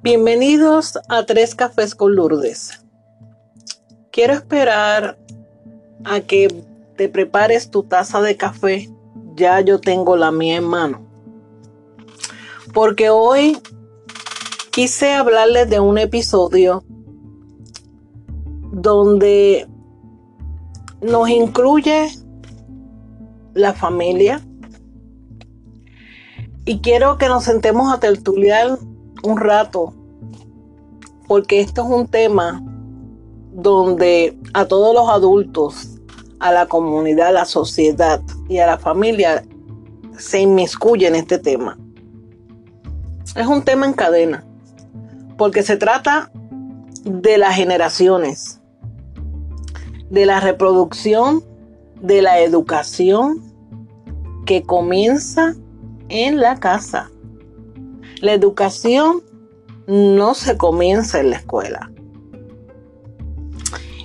Bienvenidos a Tres Cafés con Lourdes. Quiero esperar a que te prepares tu taza de café. Ya yo tengo la mía en mano. Porque hoy quise hablarles de un episodio donde nos incluye la familia. Y quiero que nos sentemos a tertuliar un rato, porque esto es un tema donde a todos los adultos, a la comunidad, a la sociedad y a la familia se inmiscuye en este tema. Es un tema en cadena, porque se trata de las generaciones, de la reproducción, de la educación que comienza en la casa. La educación no se comienza en la escuela.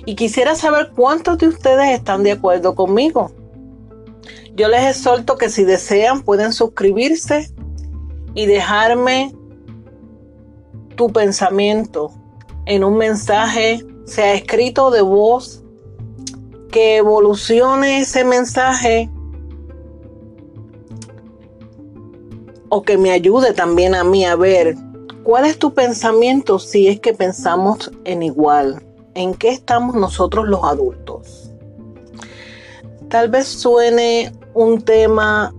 Y quisiera saber cuántos de ustedes están de acuerdo conmigo. Yo les exhorto que si desean pueden suscribirse y dejarme tu pensamiento en un mensaje, sea escrito de voz, que evolucione ese mensaje o que me ayude también a mí a ver cuál es tu pensamiento si es que pensamos en igual. ¿En qué estamos nosotros los adultos? Tal vez suene un tema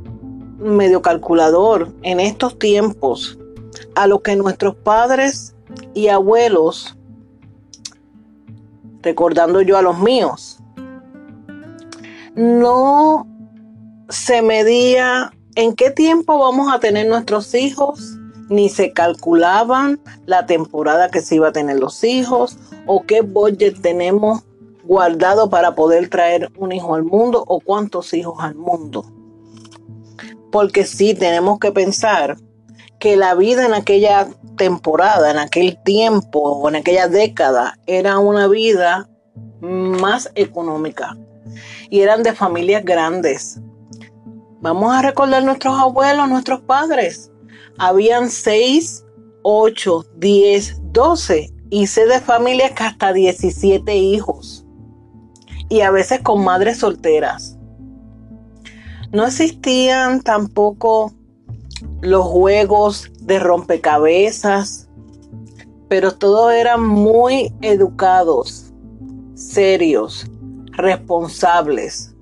medio calculador en estos tiempos a lo que nuestros padres y abuelos, recordando yo a los míos, no se medía en qué tiempo vamos a tener nuestros hijos, ni se calculaban la temporada que se iba a tener los hijos o qué budget tenemos guardado para poder traer un hijo al mundo o cuántos hijos al mundo. Porque sí tenemos que pensar que la vida en aquella temporada, en aquel tiempo o en aquella década era una vida más económica. Y eran de familias grandes Vamos a recordar nuestros abuelos, nuestros padres. Habían 6, 8, 10, 12 y sé de familias que hasta 17 hijos. Y a veces con madres solteras. No existían tampoco los juegos de rompecabezas, pero todos eran muy educados, serios, responsables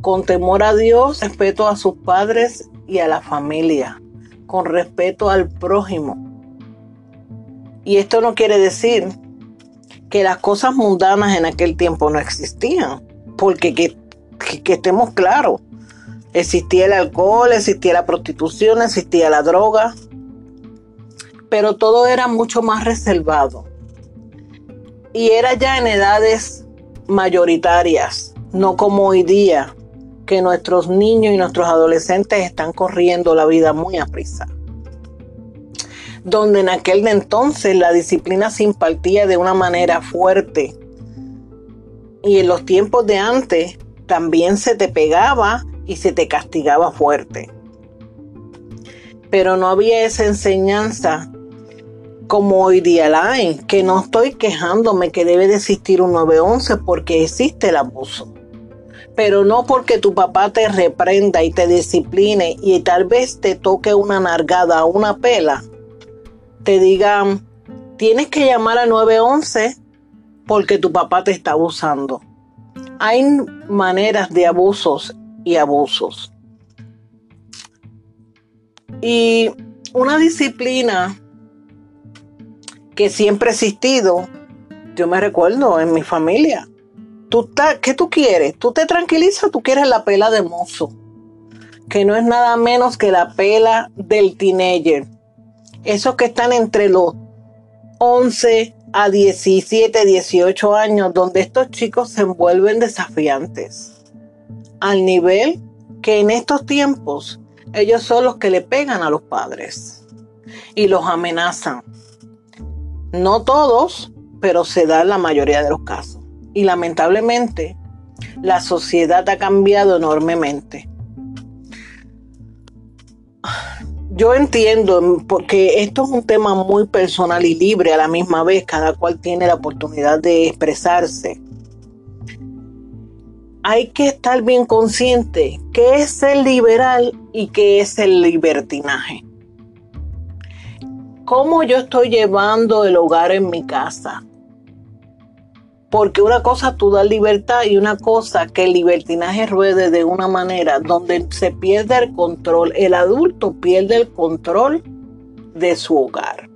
con temor a Dios, respeto a sus padres y a la familia, con respeto al prójimo. Y esto no quiere decir que las cosas mundanas en aquel tiempo no existían, porque que, estemos claros, existía el alcohol, existía la prostitución, existía la droga, pero todo era mucho más reservado. Y era ya en edades mayoritarias, no como hoy día, que nuestros niños y nuestros adolescentes están corriendo la vida muy a prisa. Donde en aquel entonces la disciplina se impartía de una manera fuerte. Y en los tiempos de antes también se te pegaba y se te castigaba fuerte. Pero no había esa enseñanza como hoy día la hay, que no estoy quejándome que debe de existir un 911 porque existe el abuso pero no porque tu papá te reprenda y te discipline y tal vez te toque una nargada o una pela, te digan, tienes que llamar a 911 porque tu papá te está abusando. Hay maneras de abusos y abusos. Y una disciplina que siempre ha existido, yo me recuerdo en mi familia, ¿Tú ¿Qué tú quieres? ¿Tú te tranquilizas tú quieres la pela de mozo? Que no es nada menos que la pela del teenager. Esos que están entre los 11 a 17, 18 años, donde estos chicos se envuelven desafiantes. Al nivel que en estos tiempos ellos son los que le pegan a los padres y los amenazan. No todos, pero se da en la mayoría de los casos y lamentablemente la sociedad ha cambiado enormemente. yo entiendo, porque esto es un tema muy personal y libre a la misma vez, cada cual tiene la oportunidad de expresarse. Hay que estar bien consciente qué es el liberal y qué es el libertinaje. ¿Cómo yo estoy llevando el hogar en mi casa? Porque una cosa tú das libertad y una cosa que el libertinaje ruede de una manera donde se pierde el control. El adulto pierde el control de su hogar.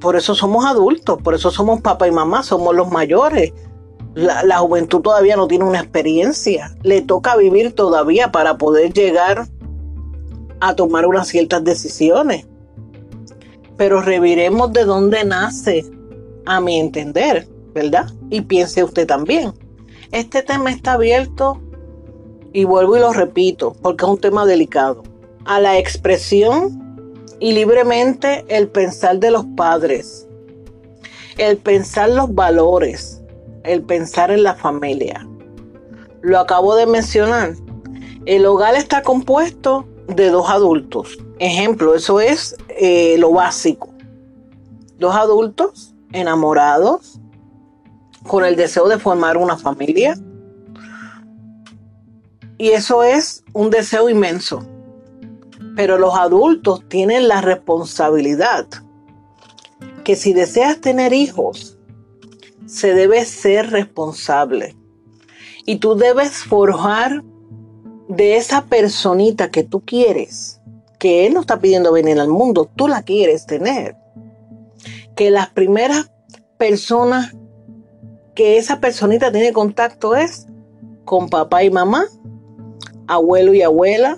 por eso somos adultos, por eso somos papá y mamá, somos los mayores. La, la juventud todavía no tiene una experiencia. Le toca vivir todavía para poder llegar a tomar unas ciertas decisiones. Pero reviremos de dónde nace a mi entender, ¿verdad? Y piense usted también. Este tema está abierto, y vuelvo y lo repito, porque es un tema delicado, a la expresión y libremente el pensar de los padres, el pensar los valores, el pensar en la familia. Lo acabo de mencionar. El hogar está compuesto de dos adultos. Ejemplo, eso es eh, lo básico. Dos adultos enamorados, con el deseo de formar una familia. Y eso es un deseo inmenso. Pero los adultos tienen la responsabilidad que si deseas tener hijos, se debe ser responsable. Y tú debes forjar de esa personita que tú quieres, que Él no está pidiendo venir al mundo, tú la quieres tener que las primeras personas que esa personita tiene contacto es con papá y mamá, abuelo y abuela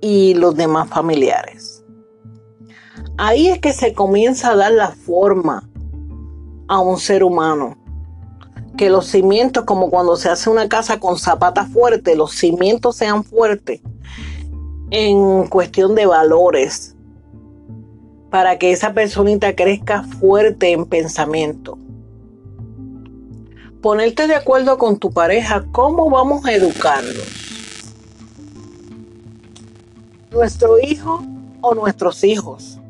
y los demás familiares. Ahí es que se comienza a dar la forma a un ser humano. Que los cimientos, como cuando se hace una casa con zapatas fuertes, los cimientos sean fuertes en cuestión de valores, para que esa personita crezca fuerte en pensamiento. Ponerte de acuerdo con tu pareja, cómo vamos a educarlos. Nuestro hijo o nuestros hijos.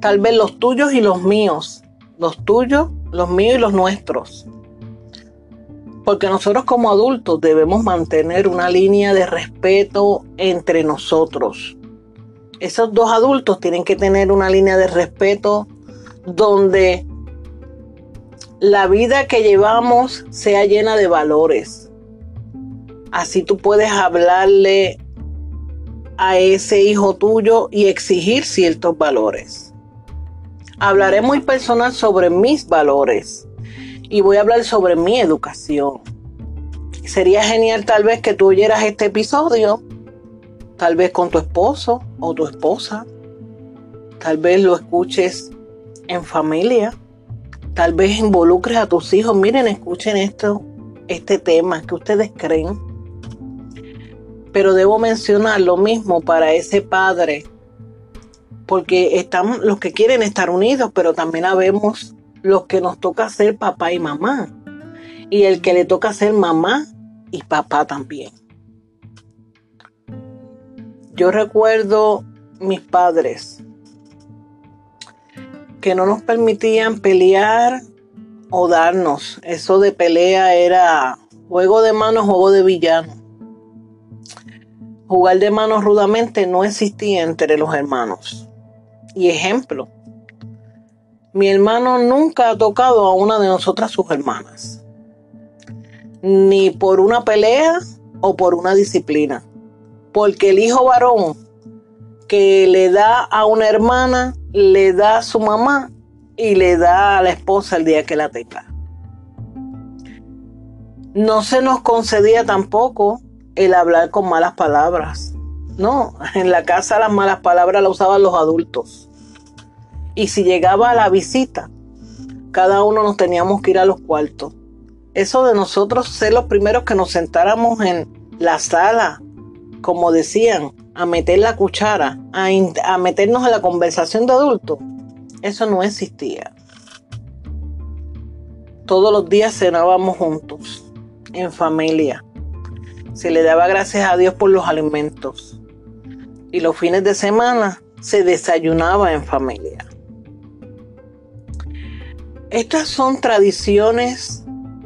Tal vez los tuyos y los míos. Los tuyos, los míos y los nuestros. Porque nosotros como adultos debemos mantener una línea de respeto entre nosotros esos dos adultos tienen que tener una línea de respeto donde la vida que llevamos sea llena de valores. Así tú puedes hablarle a ese hijo tuyo y exigir ciertos valores. Hablaré muy personal sobre mis valores y voy a hablar sobre mi educación. Sería genial tal vez que tú oyeras este episodio tal vez con tu esposo o tu esposa, tal vez lo escuches en familia, tal vez involucres a tus hijos, miren, escuchen esto, este tema que ustedes creen. Pero debo mencionar lo mismo para ese padre, porque están los que quieren estar unidos, pero también habemos los que nos toca ser papá y mamá, y el que le toca ser mamá y papá también. Yo recuerdo mis padres que no nos permitían pelear o darnos. Eso de pelea era juego de manos, juego de villano. Jugar de manos rudamente no existía entre los hermanos. Y ejemplo, mi hermano nunca ha tocado a una de nosotras sus hermanas. Ni por una pelea o por una disciplina porque el hijo varón que le da a una hermana, le da a su mamá y le da a la esposa el día que la tenga. No se nos concedía tampoco el hablar con malas palabras. No, en la casa las malas palabras las usaban los adultos. Y si llegaba la visita, cada uno nos teníamos que ir a los cuartos. Eso de nosotros ser los primeros que nos sentáramos en la sala como decían, a meter la cuchara, a, meternos en la conversación de adultos, eso no existía. Todos los días cenábamos juntos, en familia. Se le daba gracias a Dios por los alimentos. y los fines de semana se desayunaba en familia. Estas son tradiciones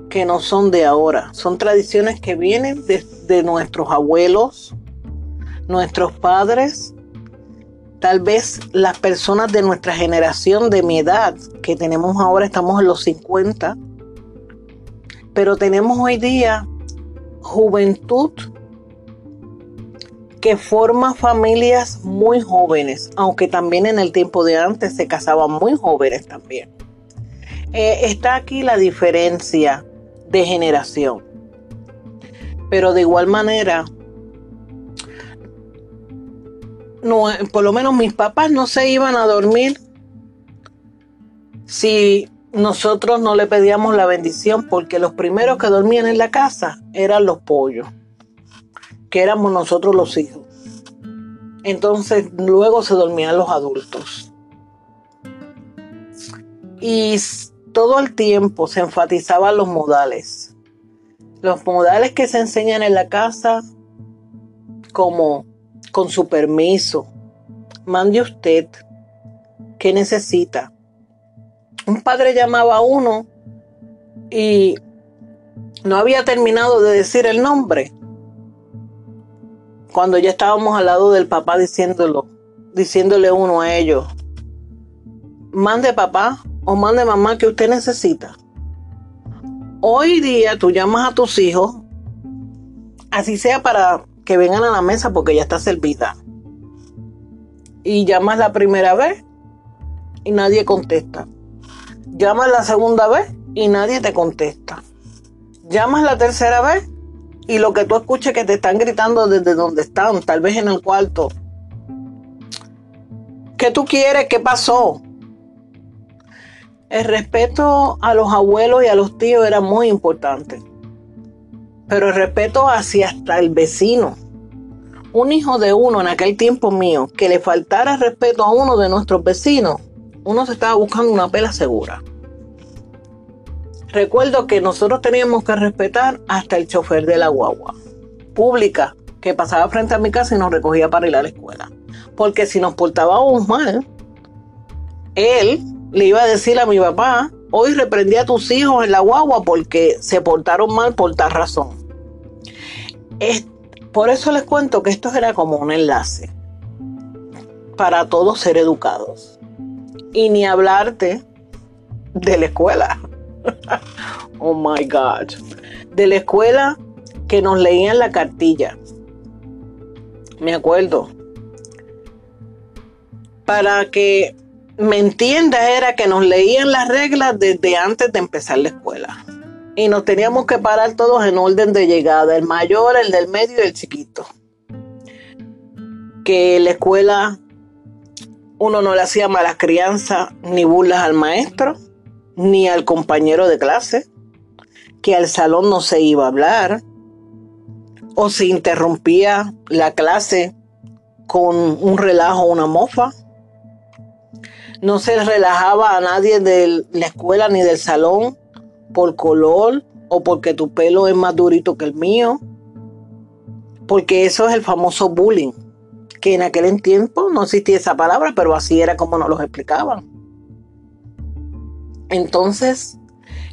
que no son de ahora, son tradiciones que vienen de, nuestros abuelos, nuestros padres, tal vez las personas de nuestra generación, de mi edad, que tenemos ahora, estamos en los 50, pero tenemos hoy día juventud que forma familias muy jóvenes, aunque también en el tiempo de antes se casaban muy jóvenes también. Eh, está aquí la diferencia de generación. Pero de igual manera, por lo menos mis papás no se iban a dormir si nosotros no le pedíamos la bendición, porque los primeros que dormían en la casa eran los pollos, que éramos nosotros los hijos. Entonces luego se dormían los adultos. Y todo el tiempo se enfatizaban los modales. Los modales que se enseñan en la casa, como con su permiso, mande usted, ¿qué necesita? Un padre llamaba a uno y no había terminado de decir el nombre. Cuando ya estábamos al lado del papá diciéndolo, diciéndole uno a ellos, mande papá, o mande mamá que usted necesita. Hoy día tú llamas a tus hijos, así sea para que vengan a la mesa porque ya está servida. Y llamas la primera vez y nadie contesta. Llamas la segunda vez y nadie te contesta. Llamas la tercera vez y lo que tú escuches que te están gritando desde donde están, tal vez en el cuarto. ¿Qué tú quieres? ¿Qué pasó? El respeto a los abuelos y a los tíos era muy importante. Pero respeto hacia hasta el vecino. Un hijo de uno en aquel tiempo mío que le faltara respeto a uno de nuestros vecinos, uno se estaba buscando una pela segura. Recuerdo que nosotros teníamos que respetar hasta el chofer de la guagua pública que pasaba frente a mi casa y nos recogía para ir a la escuela. Porque si nos portábamos mal, él le iba a decir a mi papá, hoy reprendí a tus hijos en la guagua porque se portaron mal por tal razón. por eso les cuento que esto era como un enlace para todos ser educados. Y ni hablarte de la escuela. oh my God. De la escuela que nos leían la cartilla. Me acuerdo. Para que me entienda era que nos leían las reglas desde antes de empezar la escuela. Y nos teníamos que parar todos en orden de llegada, el mayor, el del medio y el chiquito. Que la escuela uno no le hacía malas crianzas ni burlas al maestro, ni al compañero de clase, que al salón no se iba a hablar, o se interrumpía la clase con un relajo o una mofa no se relajaba a nadie de la escuela ni del salón por color o porque tu pelo es más durito que el mío. Porque eso es el famoso bullying, que en aquel tiempo no existía esa palabra, pero así era como nos lo explicaban. Entonces,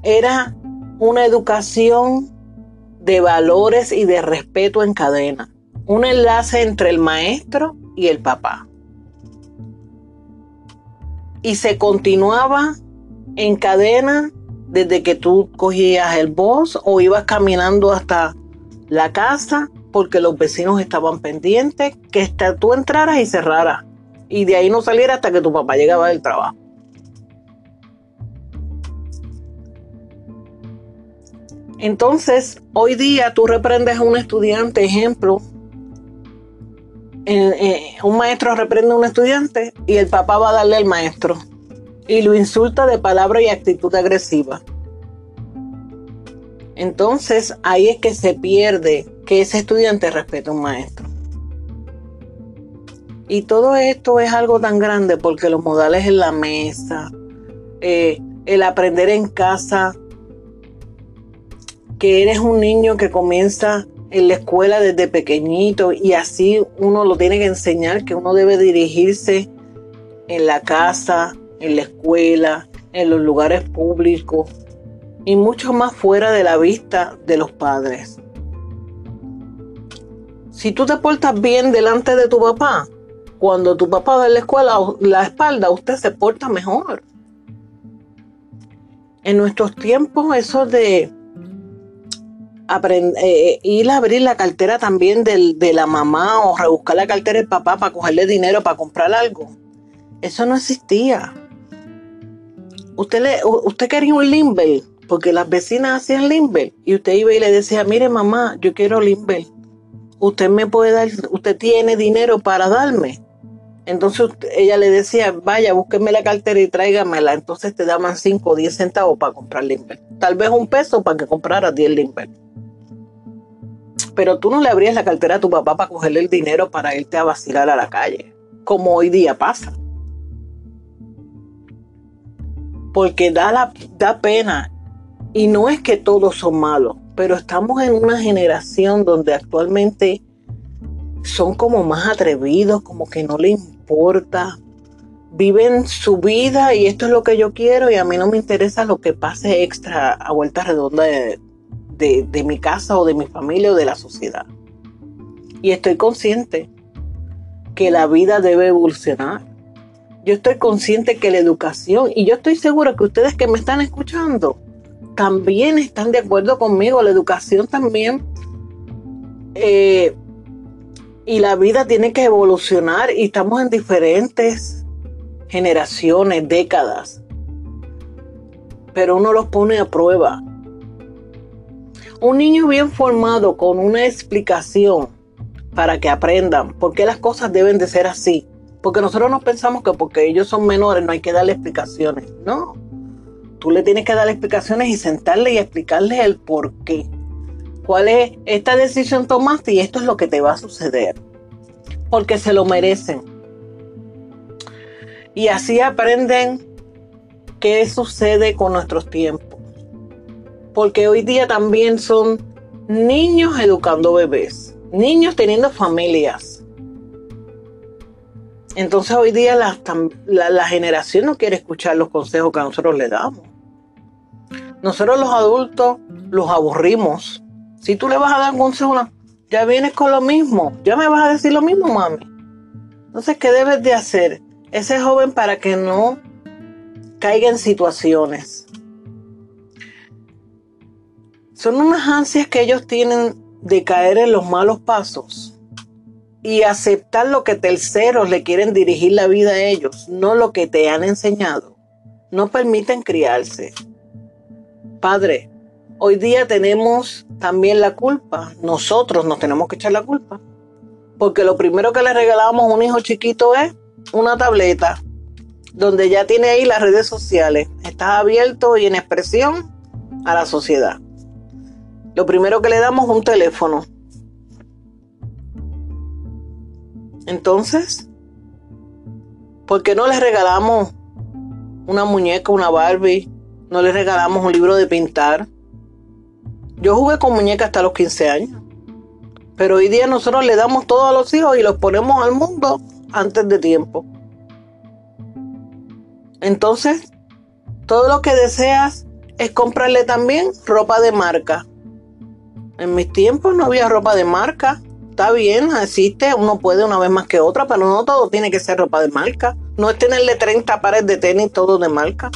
era una educación de valores y de respeto en cadena. Un enlace entre el maestro y el papá y se continuaba en cadena desde que tú cogías el bus o ibas caminando hasta la casa porque los vecinos estaban pendientes que tú entraras y cerraras y de ahí no saliera hasta que tu papá llegaba del trabajo. Entonces, hoy día tú reprendes a un estudiante, ejemplo, un maestro reprende a un estudiante y el papá va a darle al maestro y lo insulta de palabra y actitud agresiva. Entonces ahí es que se pierde que ese estudiante respeta a un maestro. Y todo esto es algo tan grande porque los modales en la mesa, eh, el aprender en casa, que eres un niño que comienza en la escuela desde pequeñito y así uno lo tiene que enseñar que uno debe dirigirse en la casa, en la escuela, en los lugares públicos y mucho más fuera de la vista de los padres. Si tú te portas bien delante de tu papá, cuando tu papá va a la escuela la espalda, usted se porta mejor. En nuestros tiempos, eso de eh, ir a abrir la cartera también de la mamá o rebuscar la cartera del papá para cogerle dinero para comprar algo. Eso no existía. Usted, usted quería un limber, porque las vecinas hacían limber, y usted iba y le decía, mire mamá, yo quiero limber. Usted me puede dar, usted tiene dinero para darme. Entonces ella le decía, vaya, búsqueme la cartera y tráigamela. Entonces te daban 5 o 10 centavos para comprar limber. Tal vez un peso para que comprara 10 limber. Pero tú no le abrías la cartera a tu papá para cogerle el dinero para irte a vacilar a la calle, como hoy día pasa. Porque da, da pena. Y no es que todos son malos, pero estamos en una generación donde actualmente son como más atrevidos, como que no le importa. Viven su vida y esto es lo que yo quiero y a mí no me interesa lo que pase extra a vuelta redonda de, de, mi casa o de mi familia o de la sociedad. Y estoy consciente que la vida debe evolucionar. Yo estoy consciente que la educación, y yo estoy segura que ustedes que me están escuchando, también están de acuerdo conmigo, la educación también, eh, y la vida tiene que evolucionar y estamos en diferentes generaciones, décadas, pero uno los pone a prueba un niño bien formado con una explicación para que aprendan por qué las cosas deben de ser así. Porque nosotros no pensamos que porque ellos son menores no hay que darle explicaciones. No. Tú le tienes que dar explicaciones y sentarle y explicarle el por qué. ¿Cuál es esta decisión tomaste y esto es lo que te va a suceder? Porque se lo merecen. Y así aprenden qué sucede con nuestros tiempos porque hoy día también son niños educando bebés, niños teniendo familias. Entonces hoy día la, generación no quiere escuchar los consejos que nosotros le damos. Nosotros los adultos los aburrimos. Si tú le vas a dar consejo, ya vienes con lo mismo, ya me vas a decir lo mismo, mami. Entonces, ¿qué debes de hacer? Ese joven para que no caiga en situaciones son unas ansias que ellos tienen de caer en los malos pasos y aceptar lo que terceros le quieren dirigir la vida a ellos, no lo que te han enseñado. No permiten criarse. Padre, hoy día tenemos también la culpa. Nosotros nos tenemos que echar la culpa. Porque lo primero que le regalamos a un hijo chiquito es una tableta donde ya tiene ahí las redes sociales. Estás abierto y en expresión a la sociedad. Lo primero que le damos es un teléfono. Entonces, ¿por qué no le regalamos una muñeca, una Barbie? No le regalamos un libro de pintar. Yo jugué con muñecas hasta los 15 años. Pero hoy día nosotros le damos todo a los hijos y los ponemos al mundo antes de tiempo. Entonces, todo lo que deseas es comprarle también ropa de marca. En mis tiempos no había ropa de marca. Está bien, existe, uno puede una vez más que otra, pero no todo tiene que ser ropa de marca. No es tenerle 30 pares de tenis todo de marca.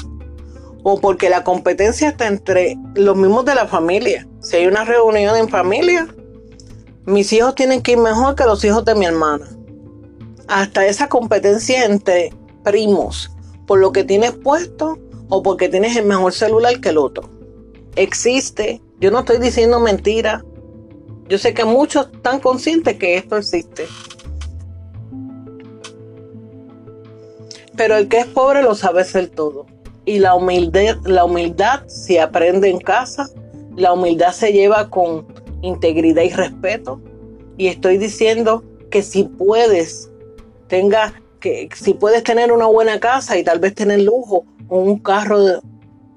O porque la competencia está entre los mismos de la familia. Si hay una reunión en familia, mis hijos tienen que ir mejor que los hijos de mi hermana. Hasta esa competencia entre primos, por lo que tienes puesto o porque tienes el mejor celular que el otro. Existe yo no estoy diciendo mentira. Yo sé que muchos están conscientes que esto existe. Pero el que es pobre lo sabe ser todo. Y la humildad, la humildad se aprende en casa. La humildad se lleva con integridad y respeto. Y estoy diciendo que si puedes, tenga, que si puedes tener una buena casa y tal vez tener lujo o un carro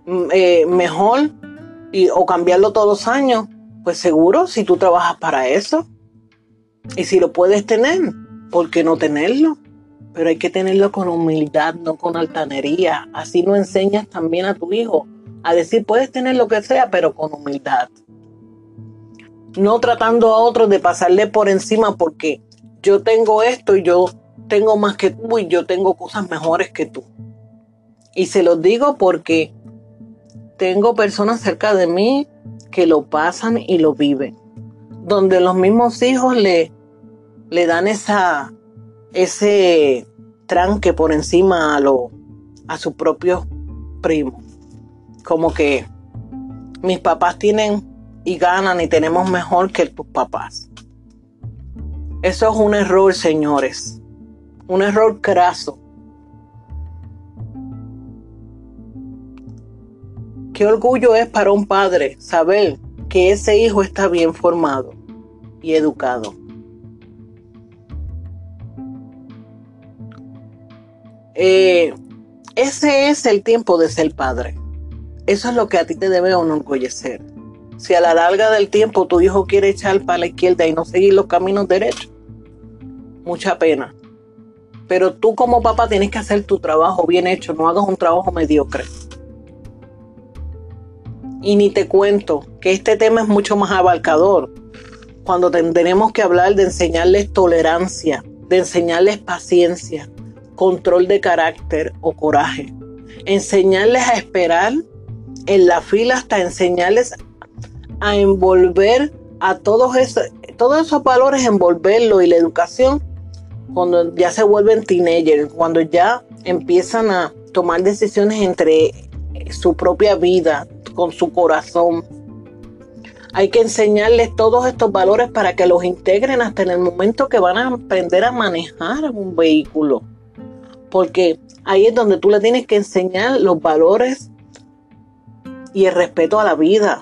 mm, eh, mejor, y, o cambiarlo todos los años, Pues seguro si tú trabajas para eso. Y si lo puedes tener, ¿por qué no tenerlo? Pero hay que tenerlo con humildad, no con altanería. Así no enseñas también a tu hijo a decir, puedes tener lo que sea, pero con humildad. No tratando a otros de pasarle por encima porque yo tengo esto y yo tengo más que tú y yo tengo cosas mejores que tú. Y se los digo porque tengo personas cerca de mí que lo pasan y lo viven. Donde los mismos hijos le, le dan esa, ese tranque por encima a, lo, a sus propios primos. Como que mis papás tienen y ganan y tenemos mejor que tus papás. Eso es un error, señores. Un error craso. Qué orgullo es para un padre saber que ese hijo está bien formado y educado. Eh, ese es el tiempo de ser padre. Eso es lo que a ti te debe enorgullecer. Si a la larga del tiempo tu hijo quiere echar para la izquierda y no seguir los caminos derechos, mucha pena. Pero tú como papá tienes que hacer tu trabajo bien hecho, no hagas un trabajo mediocre. Y ni te cuento que este tema es mucho más abarcador. Cuando tendremos que hablar de enseñarles tolerancia, de enseñarles paciencia, control de carácter o coraje. Enseñarles a esperar en la fila hasta enseñarles a envolver a todos esos, todos esos valores, envolverlo y la educación cuando ya se vuelven teenagers, cuando ya empiezan a tomar decisiones entre su propia vida, con su corazón. Hay que enseñarles todos estos valores para que los integren hasta en el momento que van a aprender a manejar un vehículo. Porque ahí es donde tú le tienes que enseñar los valores y el respeto a la vida,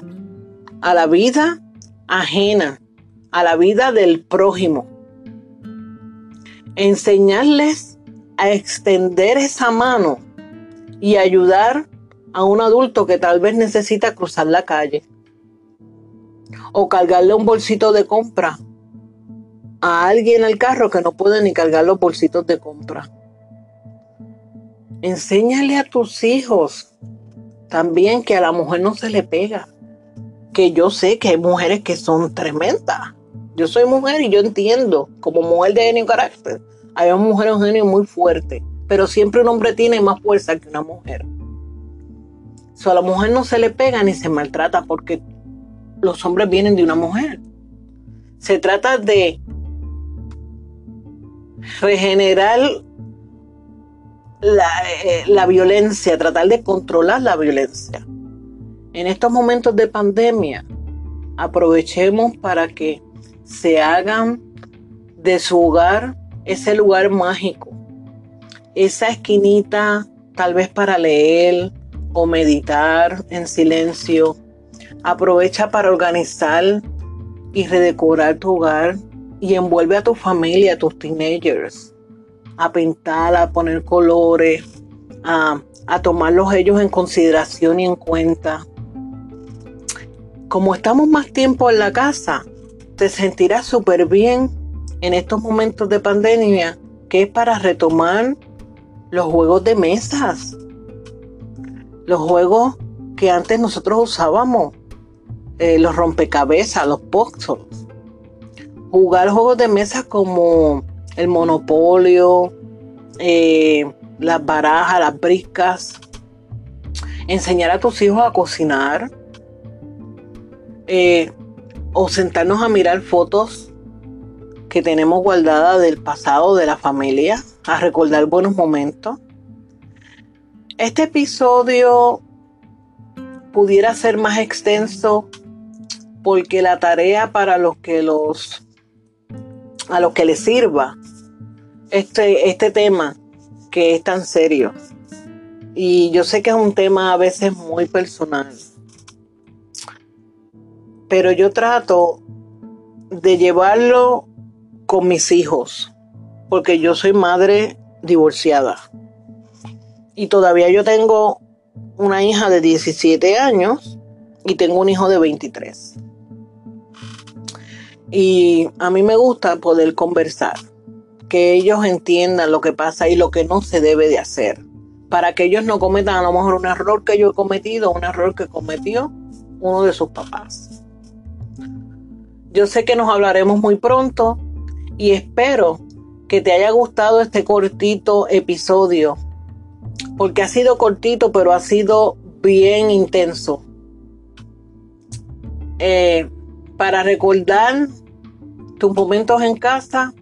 a la vida ajena, a la vida del prójimo. Enseñarles a extender esa mano y ayudar a un adulto que tal vez necesita cruzar la calle o cargarle un bolsito de compra a alguien al carro que no puede ni cargar los bolsitos de compra. Enséñale a tus hijos también que a la mujer no se le pega. Que yo sé que hay mujeres que son tremendas. Yo soy mujer y yo entiendo, como mujer de genio carácter, hay una mujer un genio muy fuerte, pero siempre un hombre tiene más fuerza que una mujer. So, a la mujer no se le pega ni se maltrata porque los hombres vienen de una mujer. Se trata de regenerar la, eh, la, violencia, tratar de controlar la violencia. En estos momentos de pandemia, aprovechemos para que se hagan de su hogar ese lugar mágico, esa esquinita tal vez para leer, o meditar en silencio. Aprovecha para organizar y redecorar tu hogar y envuelve a tu familia, a tus teenagers, a pintar, a poner colores, a, a tomarlos ellos en consideración y en cuenta. Como estamos más tiempo en la casa, te sentirás súper bien en estos momentos de pandemia, que es para retomar los juegos de mesas, los juegos que antes nosotros usábamos, eh, los rompecabezas, los puzzles. Jugar juegos de mesa como el monopolio, eh, las barajas, las briscas. Enseñar a tus hijos a cocinar. Eh, o sentarnos a mirar fotos que tenemos guardadas del pasado de la familia, a recordar buenos momentos. Este episodio pudiera ser más extenso porque la tarea para los que los a los que les sirva este, este tema que es tan serio. Y yo sé que es un tema a veces muy personal. Pero yo trato de llevarlo con mis hijos, porque yo soy madre divorciada. Y todavía yo tengo una hija de 17 años y tengo un hijo de 23. Y a mí me gusta poder conversar, que ellos entiendan lo que pasa y lo que no se debe de hacer, para que ellos no cometan a lo mejor un error que yo he cometido, un error que cometió uno de sus papás. Yo sé que nos hablaremos muy pronto y espero que te haya gustado este cortito episodio, porque ha sido cortito, pero ha sido bien intenso. Eh, para recordar tus momentos en casa,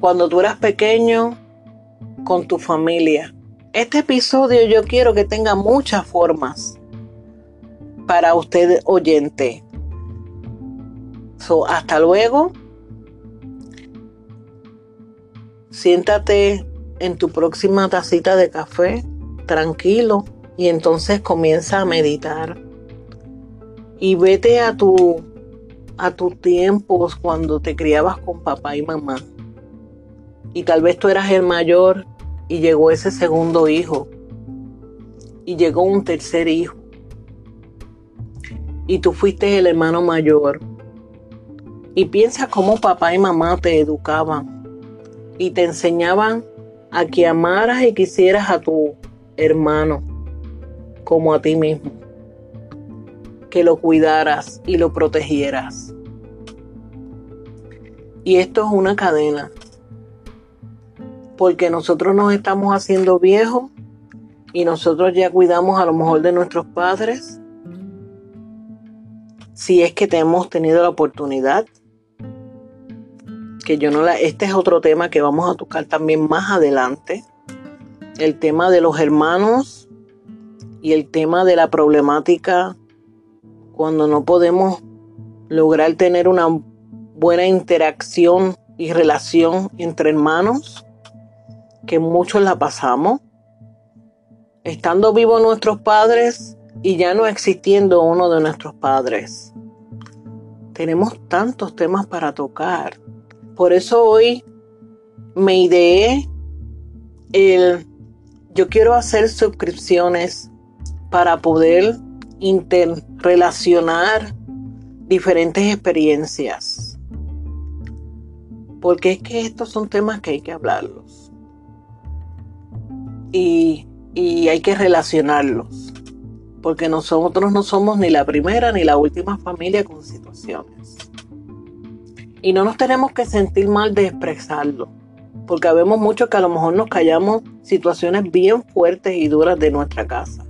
cuando tú eras pequeño, con tu familia. Este episodio yo quiero que tenga muchas formas para usted oyente. So, hasta luego. Siéntate en tu próxima tacita de café, tranquilo, y entonces comienza a meditar. Y vete a tu a tus tiempos cuando te criabas con papá y mamá. Y tal vez tú eras el mayor y llegó ese segundo hijo. Y llegó un tercer hijo. Y tú fuiste el hermano mayor. Y piensa cómo papá y mamá te educaban y te enseñaban a que amaras y quisieras a tu hermano como a ti mismo. Que lo cuidaras y lo protegieras. Y esto es una cadena. Porque nosotros nos estamos haciendo viejos y nosotros ya cuidamos a lo mejor de nuestros padres. Si es que te hemos tenido la oportunidad que yo no la, este es otro tema que vamos a tocar también más adelante, el tema de los hermanos y el tema de la problemática cuando no podemos lograr tener una buena interacción y relación entre hermanos, que muchos la pasamos, estando vivos nuestros padres y ya no existiendo uno de nuestros padres. Tenemos tantos temas para tocar por eso hoy me ideé el, yo quiero hacer suscripciones para poder interrelacionar diferentes experiencias. Porque es que estos son temas que hay que hablarlos. Y, y hay que relacionarlos. Porque nosotros no somos ni la primera ni la última familia con situaciones. Y no nos tenemos que sentir mal de expresarlo, porque vemos mucho que a lo mejor nos callamos situaciones bien fuertes y duras de nuestra casa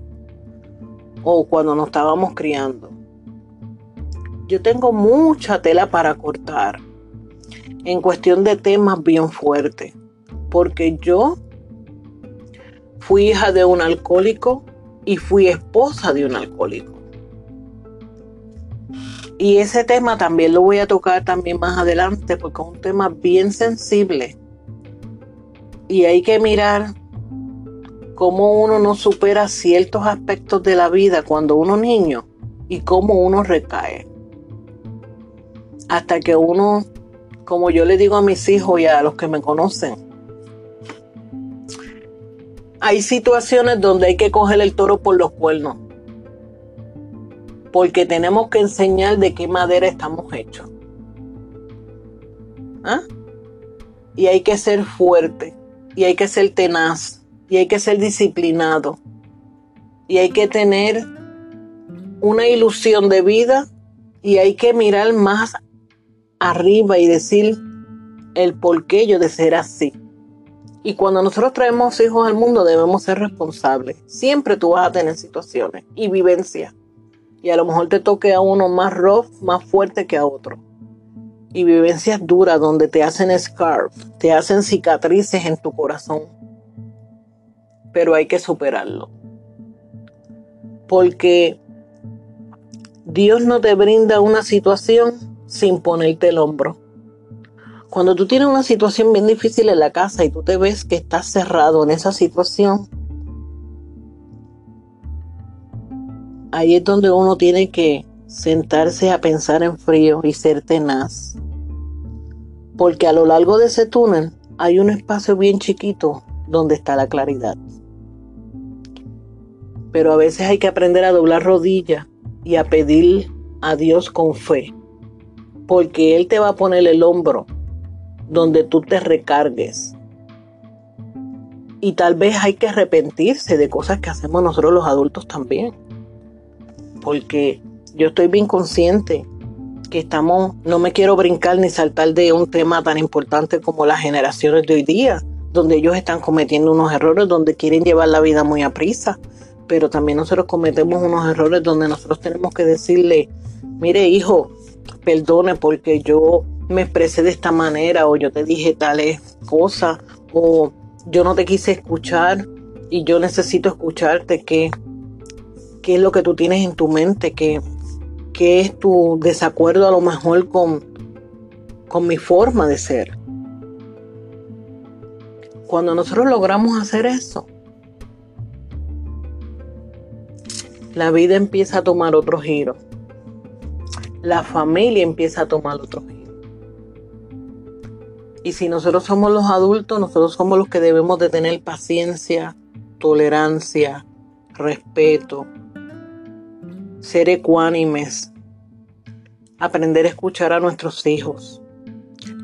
o cuando nos estábamos criando. Yo tengo mucha tela para cortar en cuestión de temas bien fuertes, porque yo fui hija de un alcohólico y fui esposa de un alcohólico. Y ese tema también lo voy a tocar también más adelante porque es un tema bien sensible. Y hay que mirar cómo uno no supera ciertos aspectos de la vida cuando uno es niño y cómo uno recae. Hasta que uno, como yo le digo a mis hijos y a los que me conocen, hay situaciones donde hay que coger el toro por los cuernos porque tenemos que enseñar de qué madera estamos hechos. ¿Ah? Y hay que ser fuerte, y hay que ser tenaz, y hay que ser disciplinado, y hay que tener una ilusión de vida, y hay que mirar más arriba y decir el por qué yo de ser así. Y cuando nosotros traemos hijos al mundo debemos ser responsables. Siempre tú vas a tener situaciones y vivencias y a lo mejor te toque a uno más rough, más fuerte que a otro. Y vivencias duras donde te hacen scarf, te hacen cicatrices en tu corazón. Pero hay que superarlo. Porque Dios no te brinda una situación sin ponerte el hombro. Cuando tú tienes una situación bien difícil en la casa y tú te ves que estás cerrado en esa situación, ahí es donde uno tiene que sentarse a pensar en frío y ser tenaz. Porque a lo largo de ese túnel hay un espacio bien chiquito donde está la claridad. Pero a veces hay que aprender a doblar rodillas y a pedir a Dios con fe. porque Él te va a poner el hombro donde tú te recargues. Y tal vez hay que arrepentirse de cosas que hacemos nosotros los adultos también. Porque yo estoy bien consciente que estamos, no me quiero brincar ni saltar de un tema tan importante como las generaciones de hoy día, donde ellos están cometiendo unos errores, donde quieren llevar la vida muy a prisa, pero también nosotros cometemos unos errores donde nosotros tenemos que decirle, mire hijo, perdone porque yo me expresé de esta manera o yo te dije tales cosas o yo no te quise escuchar y yo necesito escucharte, ¿qué, qué es lo que tú tienes en tu mente? ¿Qué, qué es tu desacuerdo a lo mejor con, con mi forma de ser? Cuando nosotros logramos hacer eso, la vida empieza a tomar otro giro. La familia empieza a tomar otro giro. Y si nosotros somos los adultos, nosotros somos los que debemos de tener paciencia, tolerancia, respeto, ser ecuánimes, aprender a escuchar a nuestros hijos.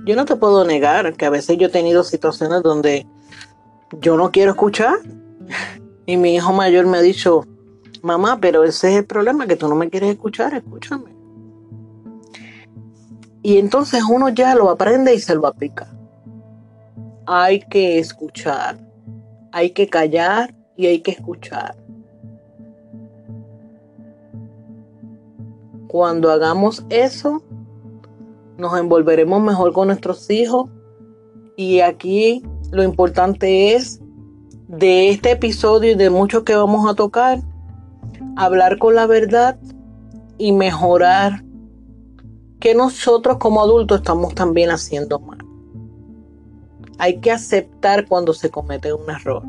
Yo no te puedo negar que a veces yo he tenido situaciones donde yo no quiero escuchar. Y mi hijo mayor me ha dicho, mamá, pero ese es el problema, que tú no me quieres escuchar, escúchame. Y entonces uno ya lo aprende y se lo aplica. Hay que escuchar, hay que callar y hay que escuchar. Cuando hagamos eso, nos envolveremos mejor con nuestros hijos y aquí lo importante es de este episodio y de muchos que vamos a tocar, hablar con la verdad y mejorar que nosotros como adultos estamos también haciendo mal. Hay que aceptar cuando se comete un error.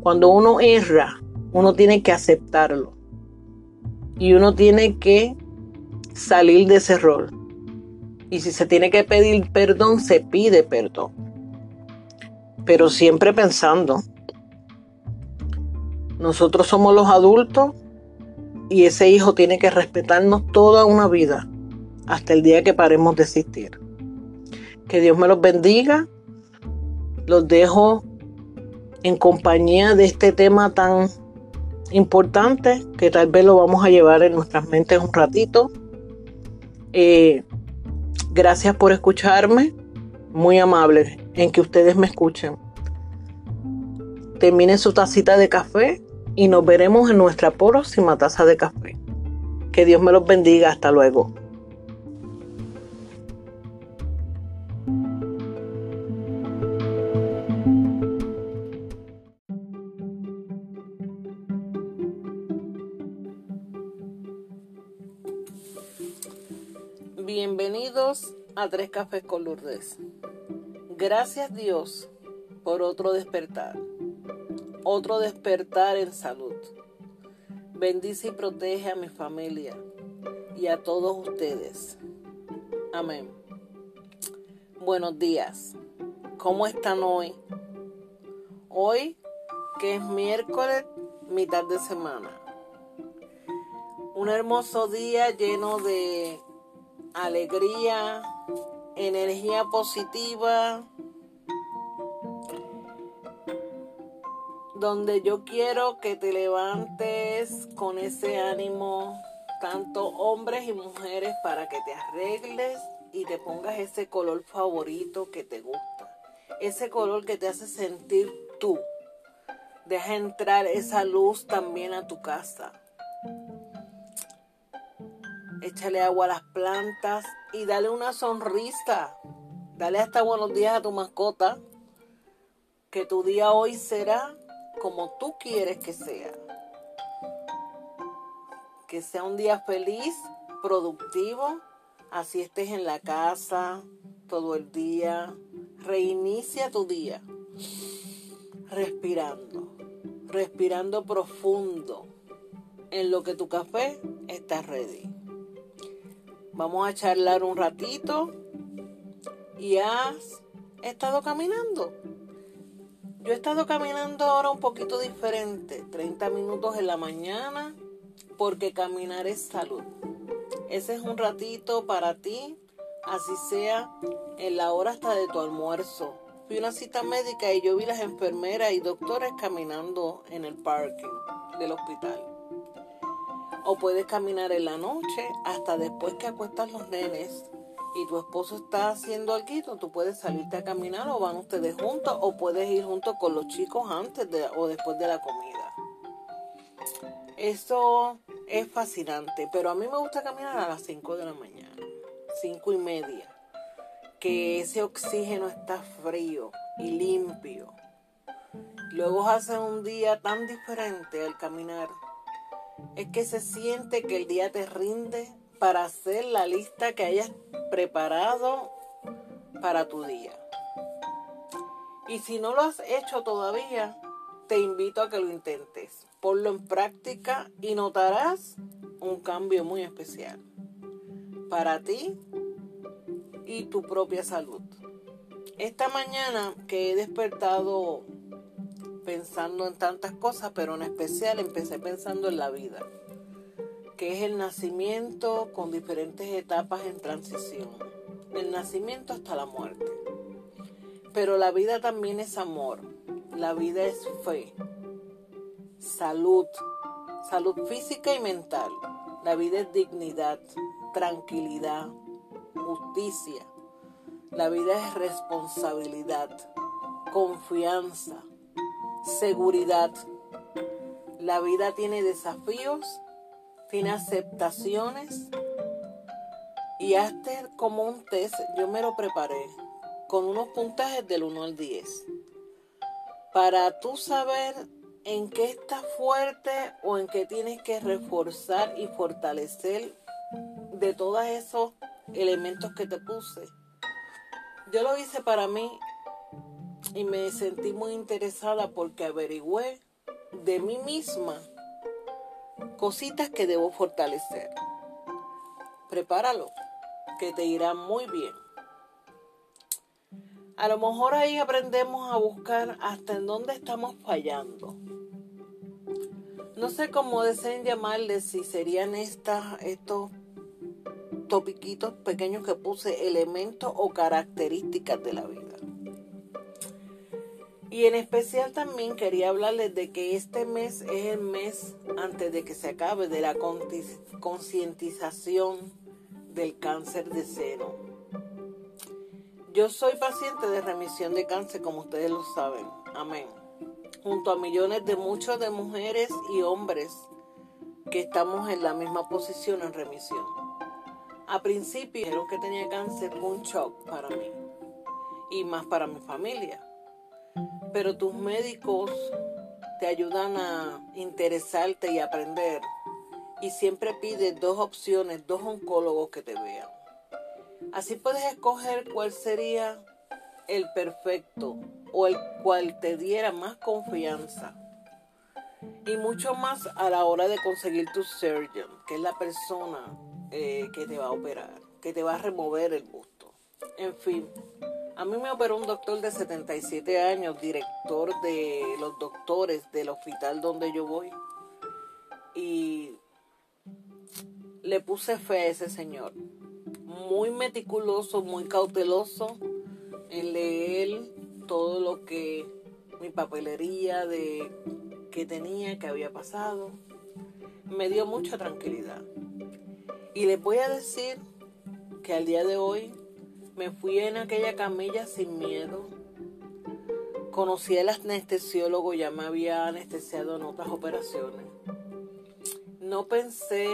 Cuando uno erra, uno tiene que aceptarlo. Y uno tiene que salir de ese error. Y si se tiene que pedir perdón, se pide perdón pero siempre pensando, nosotros somos los adultos y ese hijo tiene que respetarnos toda una vida hasta el día que paremos de existir. Que Dios me los bendiga. Los dejo en compañía de este tema tan importante que tal vez lo vamos a llevar en nuestras mentes un ratito. Eh, gracias por escucharme. Muy amable en que ustedes me escuchen. Termine su tacita de café y nos veremos en nuestra próxima taza de café. Que Dios me los bendiga. Hasta luego. A Tres Cafés con Lourdes. Gracias Dios por otro despertar, otro despertar en salud. Bendice y protege a mi familia y a todos ustedes. Amén. Buenos días. ¿Cómo están hoy? Hoy, que es miércoles, mitad de semana. Un hermoso día lleno de alegría, energía positiva, donde yo quiero que te levantes con ese ánimo, tanto hombres y mujeres, para que te arregles y te pongas ese color favorito que te gusta, ese color que te hace sentir tú. Deja entrar esa luz también a tu casa. Échale agua a las plantas y dale una sonrisa. Dale hasta buenos días a tu mascota. Que tu día hoy será como tú quieres que sea. Que sea un día feliz, productivo, así estés en la casa todo el día. Reinicia tu día respirando, respirando profundo en lo que tu café está ready. Vamos a charlar un ratito y has estado caminando. Yo he estado caminando ahora un poquito diferente, 30 minutos en la mañana, porque caminar es salud. Ese es un ratito para ti, así sea en la hora hasta de tu almuerzo. Fui a una cita médica y yo vi las enfermeras y doctores caminando en el parking del hospital. O puedes caminar en la noche hasta después que acuestas los nenes y tu esposo está haciendo algo, tú puedes salirte a caminar o van ustedes juntos o puedes ir juntos con los chicos antes de, o después de la comida. Eso es fascinante, pero a mí me gusta caminar a las 5 de la mañana, 5 y media, que ese oxígeno está frío y limpio. Luego hace un día tan diferente al caminar. Es que se siente que el día te rinde para hacer la lista que hayas preparado para tu día. Y si no lo has hecho todavía, te invito a que lo intentes. Ponlo en práctica y notarás un cambio muy especial para ti y tu propia salud. Esta mañana que he despertado pensando en tantas cosas, pero en especial empecé pensando en la vida que es el nacimiento con diferentes etapas en transición, del nacimiento hasta la muerte. Pero la vida también es amor, la vida es fe, salud, salud física y mental, la vida es dignidad, tranquilidad, justicia, la vida es responsabilidad, confianza, seguridad. La vida tiene desafíos tiene aceptaciones y hazte como un test, yo me lo preparé con unos puntajes del 1 al 10 para tú saber en qué estás fuerte o en qué tienes que reforzar y fortalecer de todos esos elementos que te puse. Yo lo hice para mí y me sentí muy interesada porque averigüé de mí misma cositas que debo fortalecer. Prepáralo, que te irá muy bien. A lo mejor ahí aprendemos a buscar hasta en dónde estamos fallando. No sé cómo deseen llamarles, si serían estas, estos topiquitos pequeños que puse, elementos o características de la vida. Y en especial también quería hablarles de que este mes es el mes antes de que se acabe de la concientización del cáncer de seno. Yo soy paciente de remisión de cáncer, como ustedes lo saben. Amén. Junto a millones de muchos de mujeres y hombres que estamos en la misma posición en remisión. A principio dijeron que tenía cáncer, un shock para mí y más para mi familia pero tus médicos te ayudan a interesarte y aprender. Y siempre pides dos opciones, dos oncólogos que te vean. Así puedes escoger cuál sería el perfecto o el cual te diera más confianza. Y mucho más a la hora de conseguir tu surgeon, que es la persona eh, que te va a operar, que te va a remover el busto. En fin, a mí me operó un doctor de 77 años, director de los doctores del hospital donde yo voy. Y le puse fe a ese señor. Muy meticuloso, muy cauteloso en leer todo lo que mi papelería de que tenía, que había pasado. Me dio mucha tranquilidad. Y les voy a decir que al día de hoy me fui en aquella camilla sin miedo. Conocí al anestesiólogo, ya me había anestesiado en otras operaciones. No pensé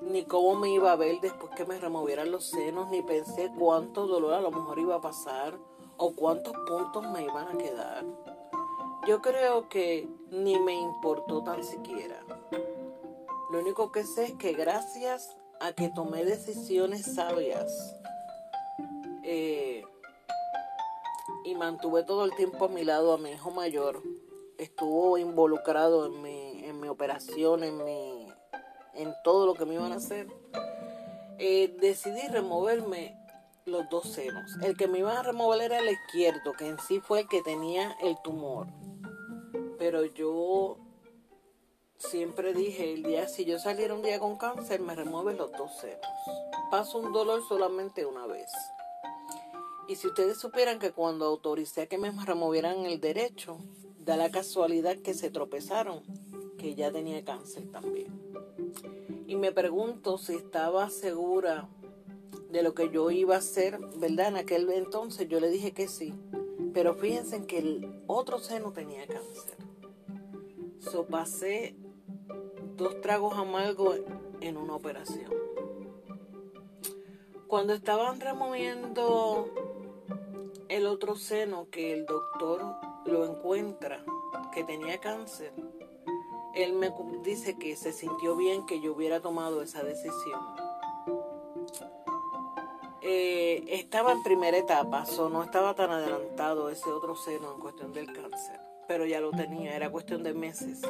ni cómo me iba a ver después que me removieran los senos, ni pensé cuánto dolor a lo mejor iba a pasar o cuántos puntos me iban a quedar. Yo creo que ni me importó tan siquiera. Lo único que sé es que gracias a que tomé decisiones sabias, eh, y mantuve todo el tiempo a mi lado a mi hijo mayor. Estuvo involucrado en mi, en mi operación, en, mi, en todo lo que me iban a hacer. Eh, decidí removerme los dos senos. El que me iban a remover era el izquierdo, que en sí fue el que tenía el tumor. Pero yo siempre dije, el día si yo saliera un día con cáncer, me remueve los dos senos. Paso un dolor solamente una vez. Y si ustedes supieran que cuando autoricé a que me removieran el derecho, da la casualidad que se tropezaron, que ya tenía cáncer también. Y me pregunto si estaba segura de lo que yo iba a hacer, ¿verdad? En aquel entonces yo le dije que sí. Pero fíjense que el otro seno tenía cáncer. So pasé dos tragos amargos en una operación. Cuando estaban removiendo el otro seno que el doctor lo encuentra que tenía cáncer, él me dice que se sintió bien que yo hubiera tomado esa decisión. Eh, estaba en primera etapa, so no estaba tan adelantado ese otro seno en cuestión del cáncer, pero ya lo tenía, era cuestión de meses.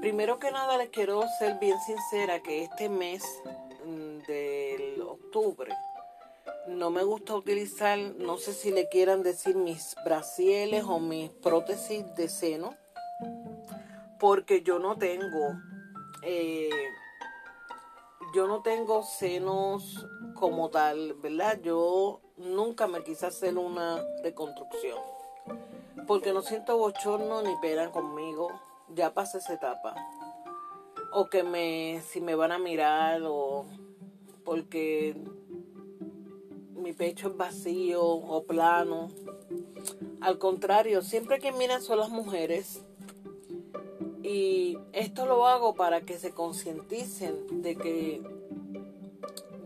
Primero que nada les quiero ser bien sincera que este mes mm, del octubre no me gusta utilizar, no sé si le quieran decir mis brasieles o mis prótesis de seno, porque yo no tengo, eh, yo no tengo senos como tal, ¿verdad? Yo nunca me quise hacer una reconstrucción, porque no siento bochorno ni pena conmigo ya pasé esa etapa. O que me, si me van a mirar o porque mi pecho es vacío o plano. Al contrario, siempre que miran son las mujeres. Y esto lo hago para que se concienticen de que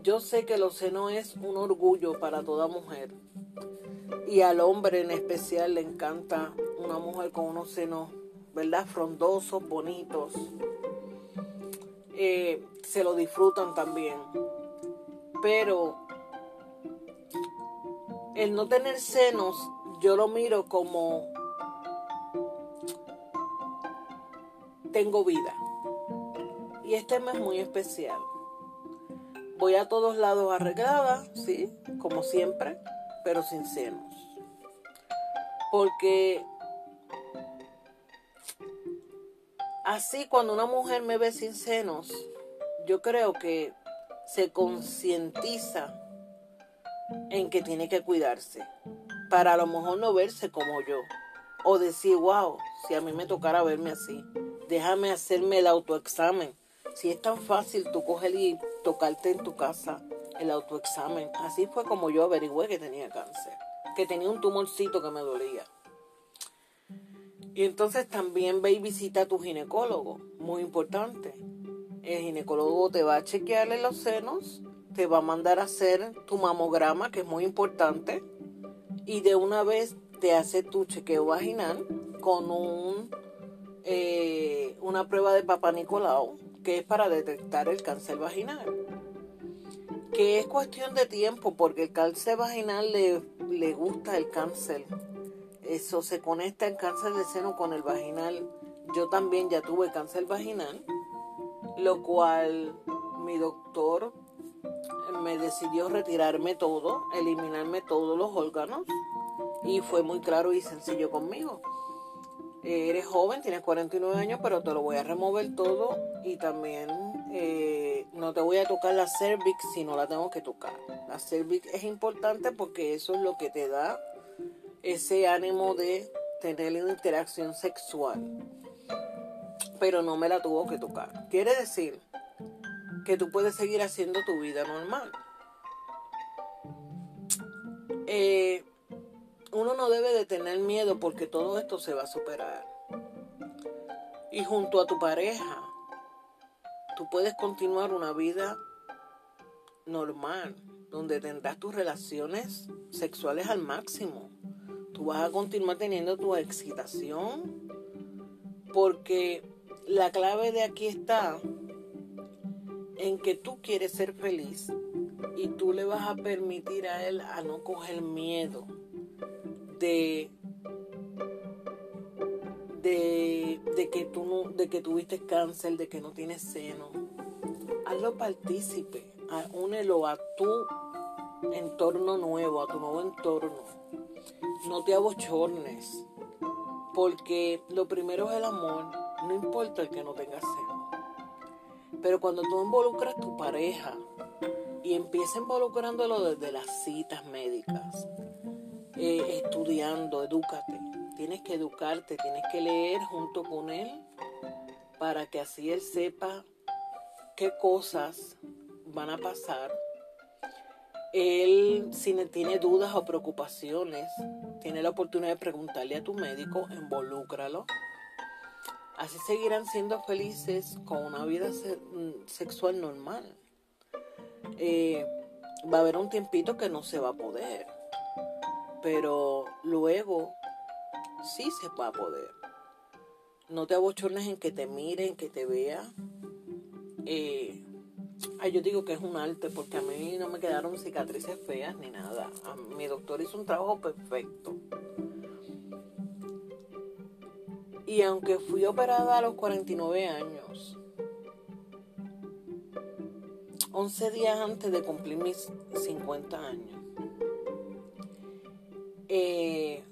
yo sé que los senos es un orgullo para toda mujer. Y al hombre en especial le encanta una mujer con unos senos ¿verdad? Frondosos, bonitos. Eh, se lo disfrutan también. Pero el no tener senos, yo lo miro como tengo vida. Y este mes es muy especial. Voy a todos lados arreglada, sí, como siempre, pero sin senos. Porque Así cuando una mujer me ve sin senos, yo creo que se concientiza en que tiene que cuidarse para a lo mejor no verse como yo o decir, wow, si a mí me tocara verme así, déjame hacerme el autoexamen. Si es tan fácil tú coger y tocarte en tu casa el autoexamen. Así fue como yo averigüé que tenía cáncer, que tenía un tumorcito que me dolía. Y entonces también ve y visita a tu ginecólogo, muy importante. El ginecólogo te va a chequearle los senos, te va a mandar a hacer tu mamograma, que es muy importante, y de una vez te hace tu chequeo vaginal con un, eh, una prueba de Papa Nicolau, que es para detectar el cáncer vaginal. Que es cuestión de tiempo, porque el cáncer vaginal le, le gusta el cáncer eso se conecta el cáncer de seno con el vaginal. Yo también ya tuve cáncer vaginal, lo cual mi doctor me decidió retirarme todo, eliminarme todos los órganos y fue muy claro y sencillo conmigo. Eres joven, tienes 49 años, pero te lo voy a remover todo y también eh, no te voy a tocar la cervix si no la tengo que tocar. La cervix es importante porque eso es lo que te da ese ánimo de tener una interacción sexual, pero no me la tuvo que tocar. Quiere decir que tú puedes seguir haciendo tu vida normal. Eh, uno no debe de tener miedo porque todo esto se va a superar. Y junto a tu pareja, tú puedes continuar una vida normal, donde tendrás tus relaciones sexuales al máximo tú vas a continuar teniendo tu excitación porque la clave de aquí está en que tú quieres ser feliz y tú le vas a permitir a él a no coger miedo de de, que tú no, de que tuviste cáncer, de que no tienes seno. Hazlo partícipe, únelo a tu entorno nuevo, a tu nuevo entorno no te abochornes, porque lo primero es el amor no importa el que no tenga seno. Pero cuando tú involucras a tu pareja y empieza involucrándolo desde las citas médicas, eh, estudiando, edúcate. Tienes que educarte, tienes que leer junto con él para que así él sepa qué cosas van a pasar. Él, si tiene dudas o preocupaciones, tiene la oportunidad de preguntarle a tu médico, involúcralo. Así seguirán siendo felices con una vida mm, sexual normal. Eh, va a haber un tiempito que no se va a poder, pero luego sí se va a poder. No te abochornes en que te miren, que te vean. Eh, yo digo que es un arte porque a mí no me quedaron cicatrices feas ni nada. mi doctor hizo un trabajo perfecto. Y aunque fui operada a los 49 años, 11 días antes de cumplir mis 50 años, eh,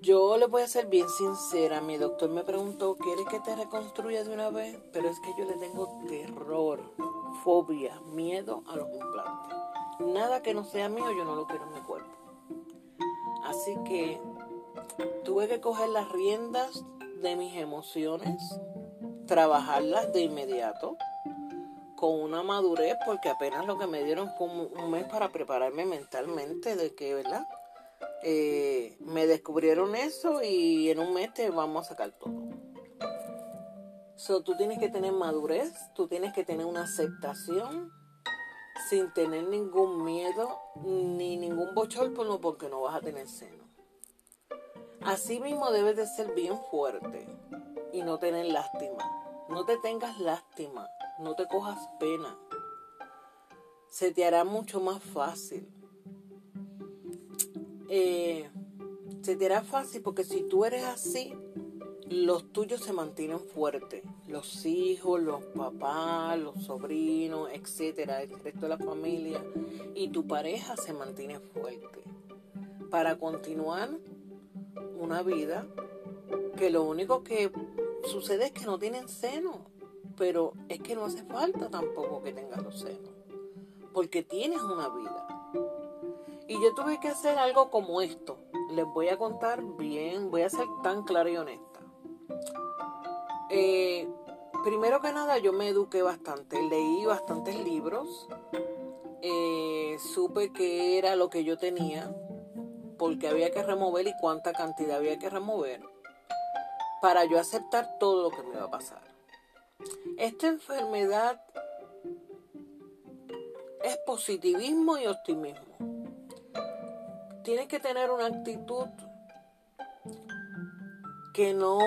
yo le voy a ser bien sincera. Mi doctor me preguntó, ¿quieres que te reconstruya de una vez? Pero es que yo le tengo terror, fobia, miedo a los implantes. Nada que no sea mío, yo no lo quiero en mi cuerpo. Así que tuve que coger las riendas de mis emociones, trabajarlas de inmediato, con una madurez, porque apenas lo que me dieron fue un mes para prepararme mentalmente de que, ¿verdad? Eh, me descubrieron eso y en un mes te vamos a sacar todo. So, tú tienes que tener madurez, tú tienes que tener una aceptación sin tener ningún miedo ni ningún bochorno porque no vas a tener seno. Así mismo debes de ser bien fuerte y no tener lástima. No te tengas lástima, no te cojas pena. Se te hará mucho más fácil. Eh, se te hará fácil porque si tú eres así, los tuyos se mantienen fuertes. Los hijos, los papás, los sobrinos, etcétera, el resto de la familia. Y tu pareja se mantiene fuerte. Para continuar una vida que lo único que sucede es que no tienen seno, pero es que no hace falta tampoco que tengas los senos, porque tienes una vida. Y yo tuve que hacer algo como esto. Les voy a contar bien, voy a ser tan clara y honesta. Eh, primero que nada, yo me eduqué bastante, leí bastantes libros, eh, supe qué era lo que yo tenía, porque había que remover y cuánta cantidad había que remover para yo aceptar todo lo que me iba a pasar. Esta enfermedad es positivismo y optimismo. Tienes que tener una actitud que no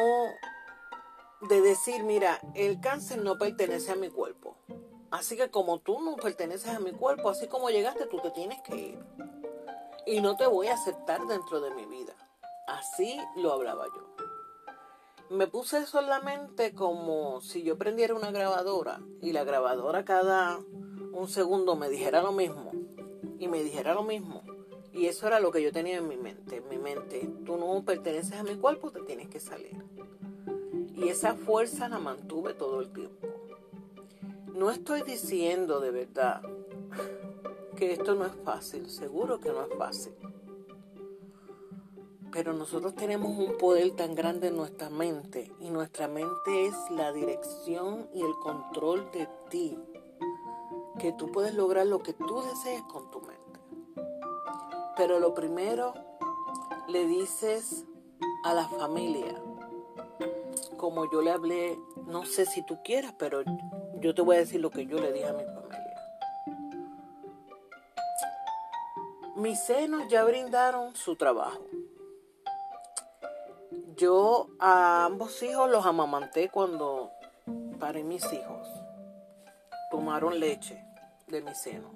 de decir, mira, el cáncer no pertenece a mi cuerpo. Así que como tú no perteneces a mi cuerpo, así como llegaste, tú te tienes que ir y no te voy a aceptar dentro de mi vida. Así lo hablaba yo. Me puse eso en la mente como si yo prendiera una grabadora y la grabadora cada un segundo me dijera lo mismo y me dijera lo mismo. Y eso era lo que yo tenía en mi mente. En mi mente, tú no perteneces a mi cuerpo, te tienes que salir. Y esa fuerza la mantuve todo el tiempo. No estoy diciendo de verdad que esto no es fácil, seguro que no es fácil. Pero nosotros tenemos un poder tan grande en nuestra mente y nuestra mente es la dirección y el control de ti, que tú puedes lograr lo que tú desees con tu mente. Pero lo primero, le dices a la familia, como yo le hablé, no sé si tú quieras, pero yo te voy a decir lo que yo le dije a mi Mis senos ya brindaron su trabajo. Yo a ambos hijos los amamanté cuando paré mis hijos. Tomaron leche de mis senos.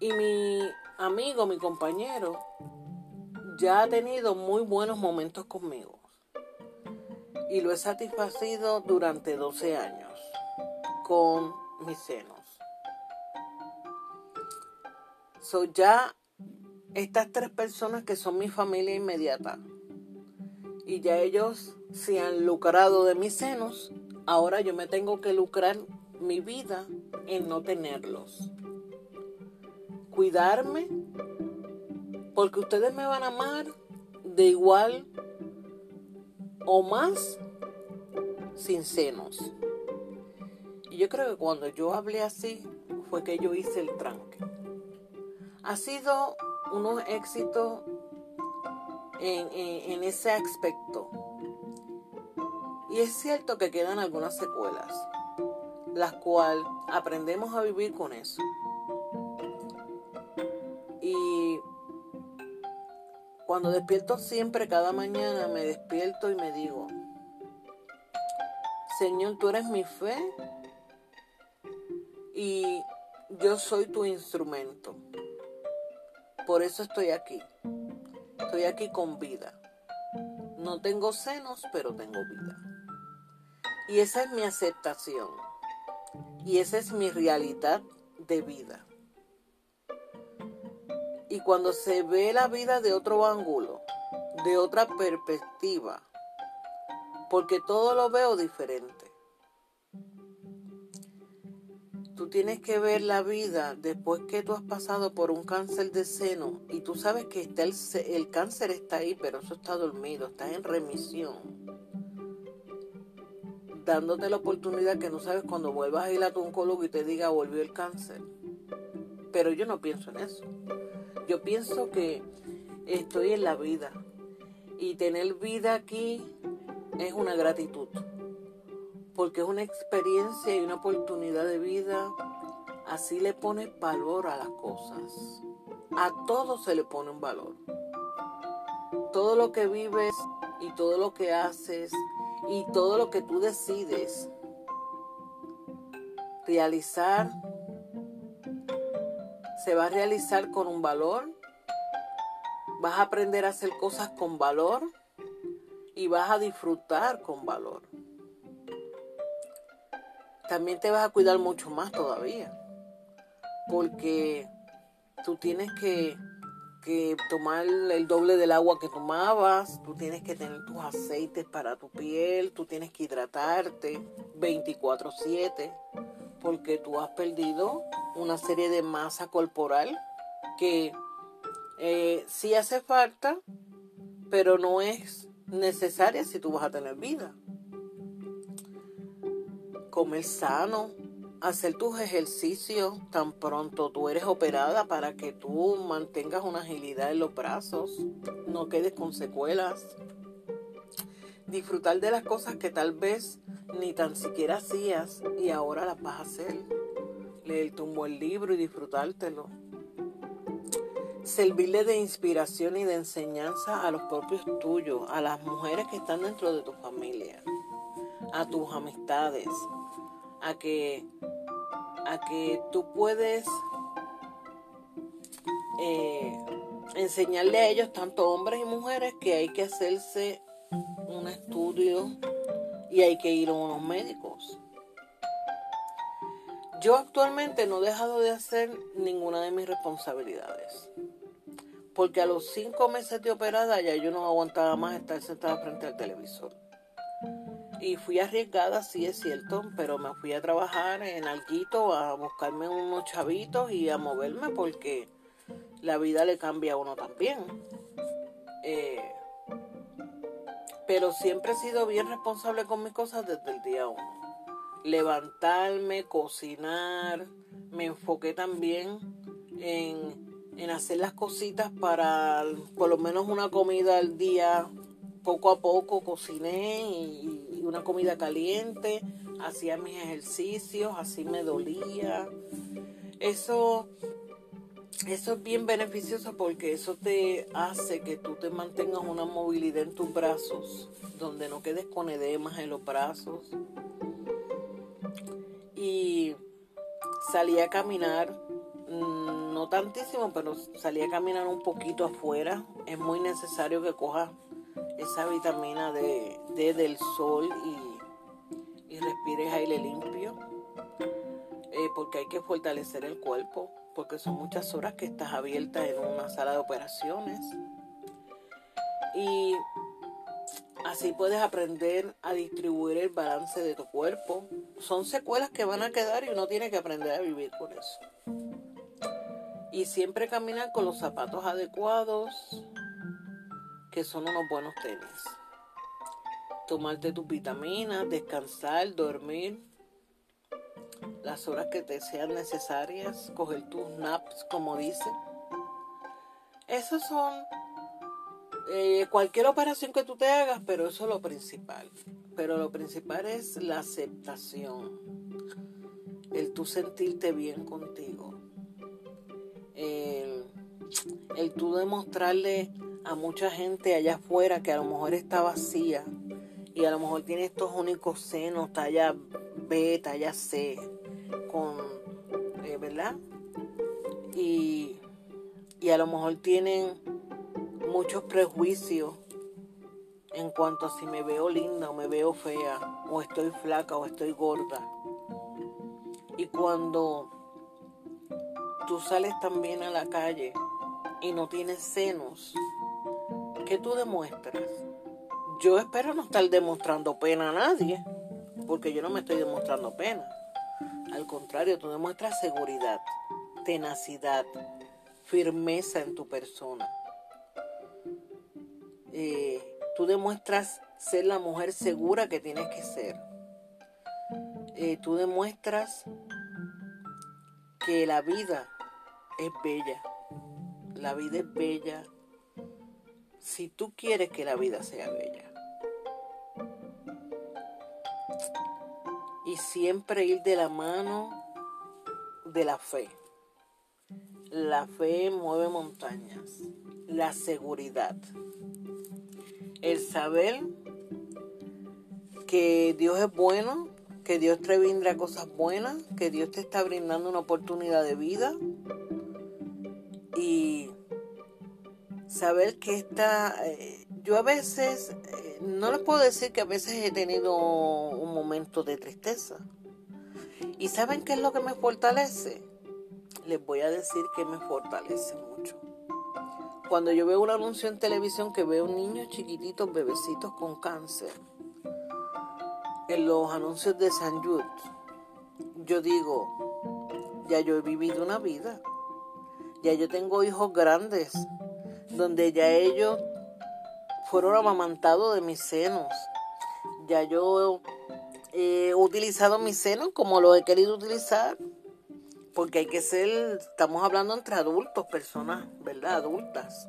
Y mi amigo, mi compañero, ya ha tenido muy buenos momentos conmigo. Y lo he satisfacido durante 12 años con mis senos. Son ya estas tres personas que son mi familia inmediata y ya ellos se han lucrado de mis senos, ahora yo me tengo que lucrar mi vida en no tenerlos. Cuidarme, porque ustedes me van a amar de igual o más sin senos. Y yo creo que cuando yo hablé así fue que yo hice el tranque. Ha sido unos éxitos en, en ese aspecto. Y es cierto que quedan algunas secuelas, las cuales aprendemos a vivir con eso. Y cuando despierto siempre, cada mañana, me despierto y me digo, Señor, tú eres mi fe y yo soy tu instrumento. Por eso estoy aquí. Estoy aquí con vida. No tengo senos, pero tengo vida. Y esa es mi aceptación. Y esa es mi realidad de vida. Y cuando se ve la vida de otro ángulo, de otra perspectiva, porque todo lo veo diferente. Tienes que ver la vida después que tú has pasado por un cáncer de seno y tú sabes que está el, el cáncer está ahí, pero eso está dormido, está en remisión. Dándote la oportunidad que no sabes cuando vuelvas a ir a tu oncólogo y te diga volvió el cáncer. Pero yo no pienso en eso. Yo pienso que estoy en la vida y tener vida aquí es una gratitud, porque es una experiencia y una oportunidad de vida. Así le pones valor a las cosas. A todo se le pone un valor. Todo lo que vives y todo lo que haces y todo lo que tú decides realizar se va a realizar con un valor. Vas a aprender a hacer cosas con valor y vas a disfrutar con valor. También te vas a cuidar mucho más todavía, porque tú tienes que, que tomar el doble del agua que tomabas, tú tienes que tener tus aceites para tu piel, tú tienes que hidratarte 24/7, porque tú has perdido una serie de masa corporal que eh, sí hace falta, pero no es necesaria si tú vas a tener vida. Comer sano, hacer tus ejercicios tan pronto tú eres operada para que tú mantengas una agilidad en los brazos, no quedes con secuelas. Disfrutar de las cosas que tal vez ni tan siquiera hacías y ahora las vas a hacer leerte un buen libro y disfrutártelo. Servirle de inspiración y de enseñanza a los propios tuyos, a las mujeres que están dentro de tu familia, a tus amistades, a que, a que tú puedes eh, enseñarle a ellos, tanto hombres y mujeres, que hay que hacerse un estudio y hay que ir a unos médicos yo actualmente no he dejado de hacer ninguna de mis responsabilidades. Porque a los cinco meses de operada ya yo no aguantaba más estar sentada frente al televisor. Y fui arriesgada, sí es cierto, pero me fui a trabajar en Alguito a buscarme unos chavitos y a moverme porque la vida le cambia a uno también. Eh, pero siempre he sido bien responsable con mis cosas desde el día uno levantarme, cocinar. Me enfoqué también en, hacer las cositas para por lo menos una comida al día. Poco a poco cociné y, una comida caliente, hacía mis ejercicios, así me dolía. Eso, eso es bien beneficioso porque eso te hace que tú te mantengas una movilidad en tus brazos, donde no quedes con edemas en los brazos y salí a caminar, mm, no tantísimo, pero salí a caminar un poquito afuera. Es muy necesario que cojas esa vitamina D, del sol y, y, respires aire limpio, eh, porque hay que fortalecer el cuerpo, porque son muchas horas que estás abierta en una sala de operaciones. Y Así puedes aprender a distribuir el balance de tu cuerpo. Son secuelas que van a quedar y uno tiene que aprender a vivir con eso. Y siempre caminar con los zapatos adecuados, que son unos buenos tenis. Tomarte tus vitaminas, descansar, dormir las horas que te sean necesarias, coger tus naps, como dicen. Esas son eh, cualquier operación que tú te hagas, pero eso es lo principal. Pero lo principal es la aceptación, el tú sentirte bien contigo, el, el tú demostrarle a mucha gente allá afuera que a lo mejor está vacía y a lo mejor tiene estos únicos senos, talla B, talla C, con, eh, ¿verdad? Y, y a lo mejor tienen muchos prejuicios en cuanto a si me veo linda o me veo fea, o estoy flaca o estoy gorda. Y cuando tú sales también a la calle y no tienes senos, ¿qué tú demuestras? Yo espero no estar demostrando pena a nadie, porque yo no me estoy demostrando pena. Al contrario, tú demuestras seguridad, tenacidad, firmeza en tu persona. Eh, tú demuestras ser la mujer segura que tienes que ser. Eh, tú demuestras que la vida es bella. La vida es bella si tú quieres que la vida sea bella. Y siempre ir de la mano de la fe. La fe mueve montañas. La seguridad el saber que Dios es bueno, que Dios te brinda cosas buenas, que Dios te está brindando una oportunidad de vida y saber que está, eh, yo a veces, eh, no les puedo decir que a veces he tenido un momento de tristeza. ¿Y saben qué es lo que me fortalece? Les voy a decir que me fortalece mucho cuando yo veo un anuncio en televisión que veo niños chiquititos, bebecitos con cáncer, en los anuncios de San Jude, yo digo, ya yo he vivido una vida, ya yo tengo hijos grandes, donde ya ellos fueron amamantados de mis senos, ya yo he utilizado mis senos como lo he querido utilizar, porque hay que ser, estamos hablando entre adultos, personas, ¿verdad? Adultas.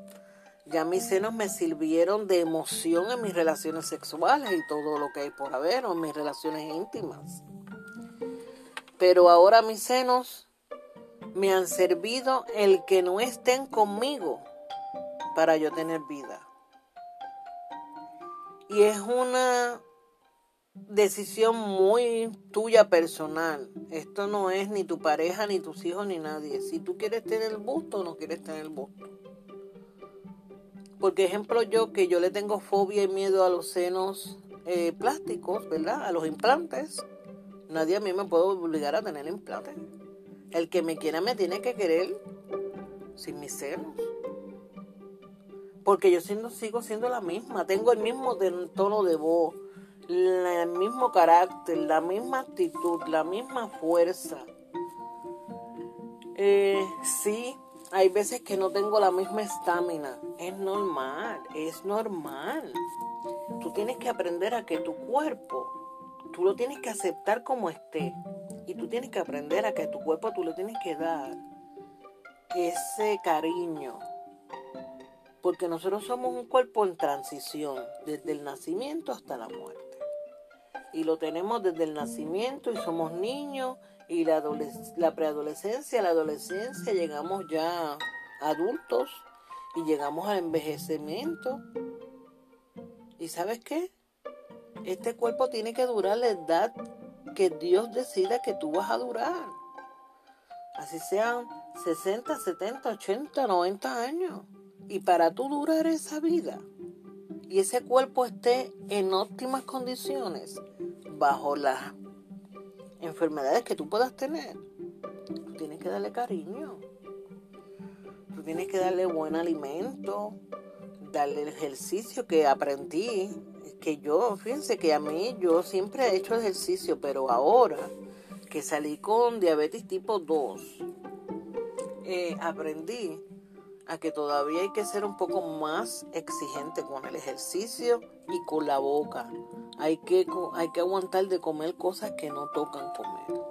Ya mis senos me sirvieron de emoción en mis relaciones sexuales y todo lo que hay por haber, o en mis relaciones íntimas. Pero ahora mis senos me han servido el que no estén conmigo para yo tener vida. Y es una decisión muy tuya personal. Esto no es ni tu pareja, ni tus hijos, ni nadie. Si tú quieres tener el busto o no quieres tener el busto. Porque ejemplo yo que yo le tengo fobia y miedo a los senos eh, plásticos, ¿verdad? A los implantes. Nadie a mí me puede obligar a tener implantes. El que me quiera me tiene que querer sin mis senos. Porque yo sigo siendo la misma. Tengo el mismo tono de voz el mismo carácter, la misma actitud, la misma fuerza. Eh, sí, hay veces que no tengo la misma estamina. Es normal, es normal. Tú tienes que aprender a que tu cuerpo, tú lo tienes que aceptar como esté. Y tú tienes que aprender a que tu cuerpo tú le tienes que dar ese cariño. Porque nosotros somos un cuerpo en transición, desde el nacimiento hasta la muerte y lo tenemos desde el nacimiento y somos niños y la, la preadolescencia, la adolescencia, llegamos ya adultos y llegamos al envejecimiento. ¿Y sabes qué? Este cuerpo tiene que durar la edad que Dios decida que tú vas a durar. Así sean 60, 70, 80, 90 años. Y para tú durar esa vida y ese cuerpo esté en óptimas condiciones, bajo las enfermedades que tú puedas tener, tú tienes que darle cariño. Tú tienes que darle buen alimento, darle el ejercicio que aprendí, que yo, fíjense que a mí yo siempre he hecho ejercicio, pero ahora que salí con diabetes tipo 2, eh, aprendí a que todavía hay que ser un poco más exigente con el ejercicio y con la boca. Hay que, hay que aguantar de comer cosas que no tocan comer.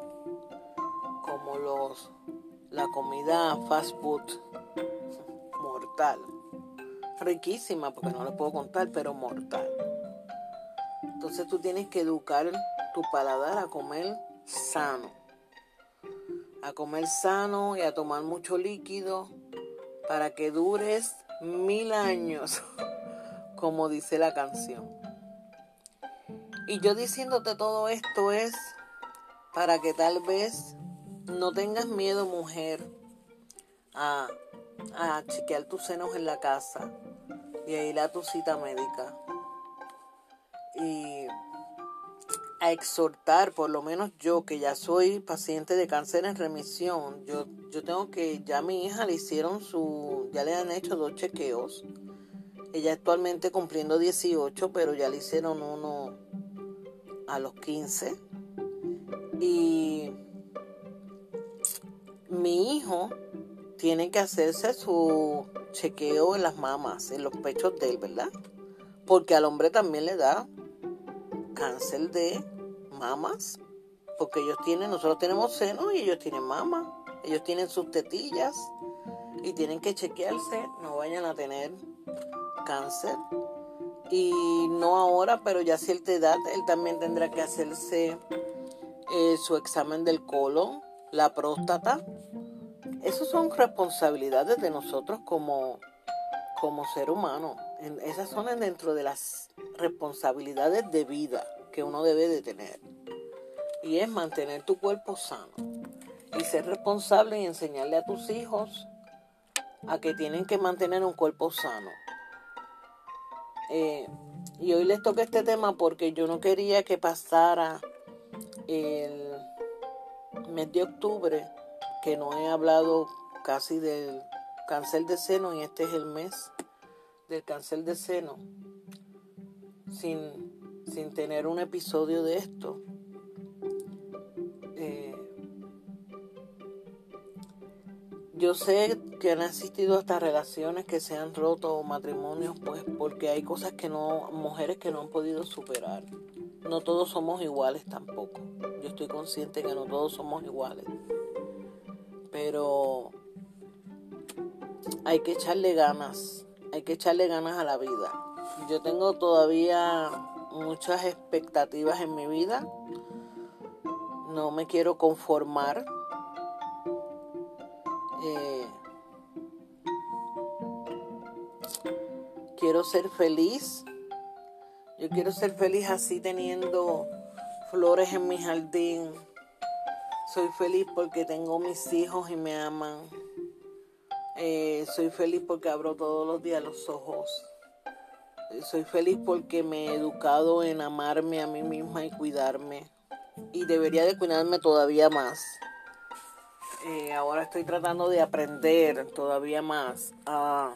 Como los la comida fast food mortal. Riquísima, porque no le puedo contar, pero mortal. Entonces tú tienes que educar tu paladar a comer sano. A comer sano y a tomar mucho líquido para que dures mil años, como dice la canción. Y yo diciéndote todo esto es para que tal vez no tengas miedo, mujer, a, a chequear tus senos en la casa y a ir a tu cita médica. Y a exhortar, por lo menos yo que ya soy paciente de cáncer en remisión, yo, yo tengo que, ya a mi hija le hicieron su, ya le han hecho dos chequeos. Ella actualmente cumpliendo 18, pero ya le hicieron uno a los 15. Y mi hijo tiene que hacerse su chequeo en las mamas, en los pechos de él, ¿verdad? Porque al hombre también le da cáncer de mamas, porque ellos tienen, nosotros tenemos seno y ellos tienen mama, ellos tienen sus tetillas y tienen que chequearse, no vayan a tener cáncer. Y no ahora, pero ya a cierta edad, él también tendrá que hacerse eh, su examen del colon, la próstata. Esas son responsabilidades de nosotros como, como ser humano. Esas son dentro de las responsabilidades de vida que uno debe de tener. Y es mantener tu cuerpo sano. Y ser responsable y enseñarle a tus hijos a que tienen que mantener un cuerpo sano. Eh, y hoy les toca este tema porque yo no quería que pasara el mes de octubre, que no he hablado casi del cáncer de seno y este es el mes del cáncer de seno sin, sin tener un episodio de esto. Eh, yo sé que han existido hasta relaciones que se han roto o matrimonios, pues porque hay cosas que no, mujeres que no han podido superar. No todos somos iguales tampoco. Yo estoy consciente que no todos somos iguales. Pero hay que echarle ganas hay que echarle ganas a la vida. Yo tengo todavía muchas expectativas en mi vida. No me quiero conformar. Eh, quiero ser feliz. Yo quiero ser feliz así teniendo flores en mi jardín. Soy feliz porque tengo mis hijos y me aman. Eh, soy feliz porque abro todos los días los ojos. Soy feliz porque me he educado en amarme a mí misma y cuidarme. Y debería de cuidarme todavía más. Eh, ahora estoy tratando de aprender todavía más a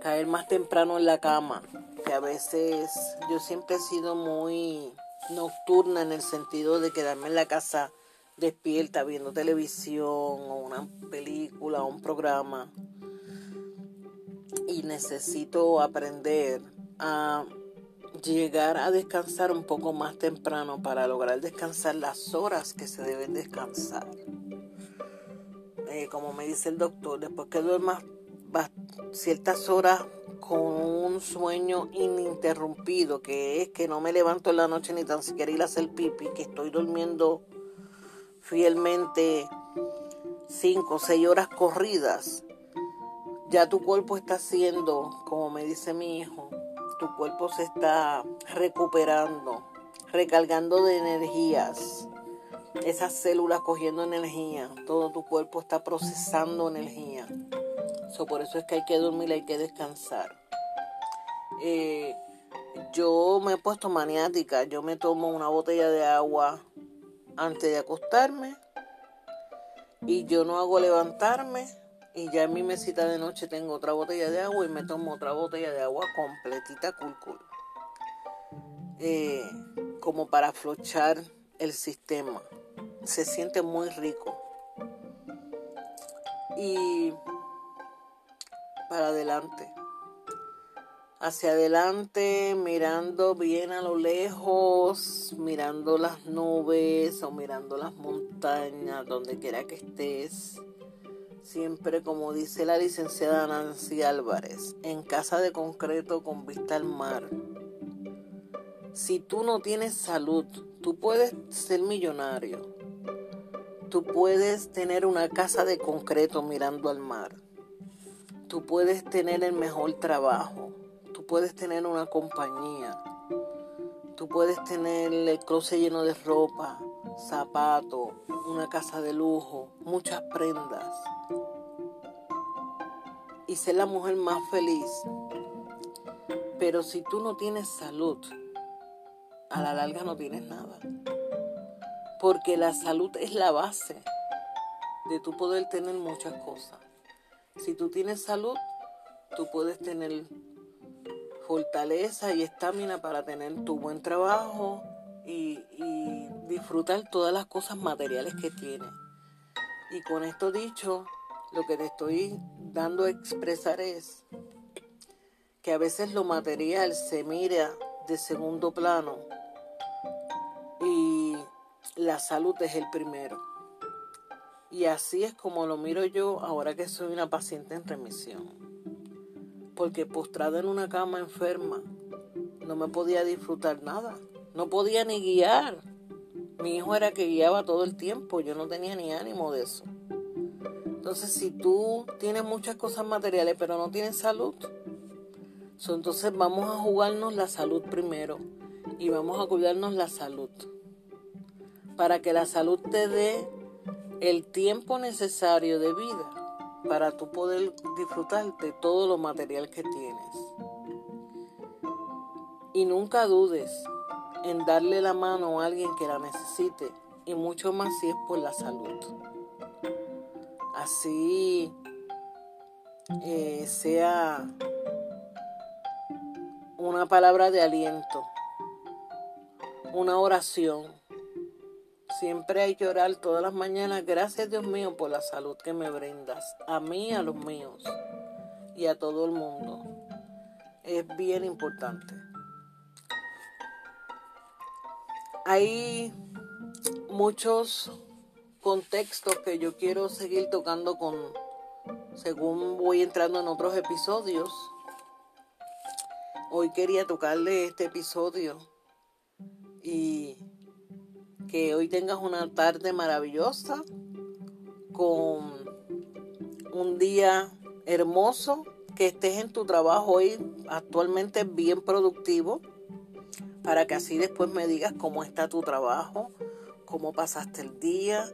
caer más temprano en la cama. Que a veces yo siempre he sido muy nocturna en el sentido de quedarme en la casa despierta viendo televisión o una película o un programa y necesito aprender a llegar a descansar un poco más temprano para lograr descansar las horas que se deben descansar. Eh, como me dice el doctor, después que duermas ciertas horas con un sueño ininterrumpido, que es que no me levanto en la noche ni tan siquiera ir a hacer pipi, que estoy durmiendo fielmente cinco o seis horas corridas, ya tu cuerpo está haciendo, como me dice mi hijo, tu cuerpo se está recuperando, recargando de energías, esas células cogiendo energía, todo tu cuerpo está procesando energía. por eso es que hay que dormir, hay que descansar. Eh, yo me he puesto maniática, yo me tomo una botella de agua antes de acostarme y yo no hago levantarme y ya en mi mesita de noche tengo otra botella de agua y me tomo otra botella de agua completita cool eh, como para aflochar el sistema. Se siente muy rico. Y para adelante. Hacia adelante, mirando bien a lo lejos, mirando las nubes o mirando las montañas, donde quiera que estés. Siempre, como dice la licenciada Nancy Álvarez, en casa de concreto con vista al mar. Si tú no tienes salud, tú puedes ser millonario. Tú puedes tener una casa de concreto mirando al mar Tú puedes tener el mejor trabajo, puedes tener una compañía, tú puedes tener el closet lleno de ropa, zapatos, una casa de lujo, muchas prendas y ser la mujer más feliz. Pero si tú no tienes salud, a la larga no tienes nada. Porque la salud es la base de tu poder tener muchas cosas. Si tú tienes salud, tú puedes tener fortaleza y estamina para tener tu buen trabajo y, disfrutar todas las cosas materiales que tienes. Y con esto dicho, lo que te estoy dando a expresar es que a veces lo material se mira de segundo plano y la salud es el primero. Y así es como lo miro yo ahora que soy una paciente en remisión. Porque postrada en una cama enferma, no me podía disfrutar nada. No podía ni guiar. Mi hijo era que guiaba todo el tiempo. Yo no tenía ni ánimo de eso. Entonces, si tú tienes muchas cosas materiales pero no tienes salud, entonces vamos a jugarnos la salud primero y vamos a cuidarnos la salud. Para que la salud te dé el tiempo necesario de vida para tú poder disfrutar de todo lo material que tienes. Y nunca dudes en darle la mano a alguien que la necesite y mucho más si es por la salud. Así eh, sea una palabra de aliento, una oración Siempre hay que orar todas las mañanas. Gracias Dios mío por la salud que me brindas. A mí, a los míos y a todo el mundo. Es bien importante. Hay muchos contextos que yo quiero seguir tocando con según voy entrando en otros episodios. Hoy quería tocarle este episodio y que hoy tengas una tarde maravillosa con un día hermoso, que estés en tu trabajo hoy actualmente bien productivo, para que así después me digas cómo está tu trabajo, cómo pasaste el día,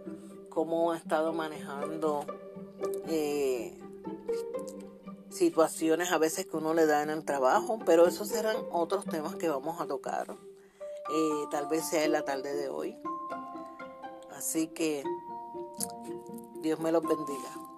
cómo has estado manejando eh, situaciones a veces que uno le da en el trabajo, pero esos serán otros temas que vamos a tocar. Eh, tal vez sea en la tarde de hoy. Así que Dios me los bendiga.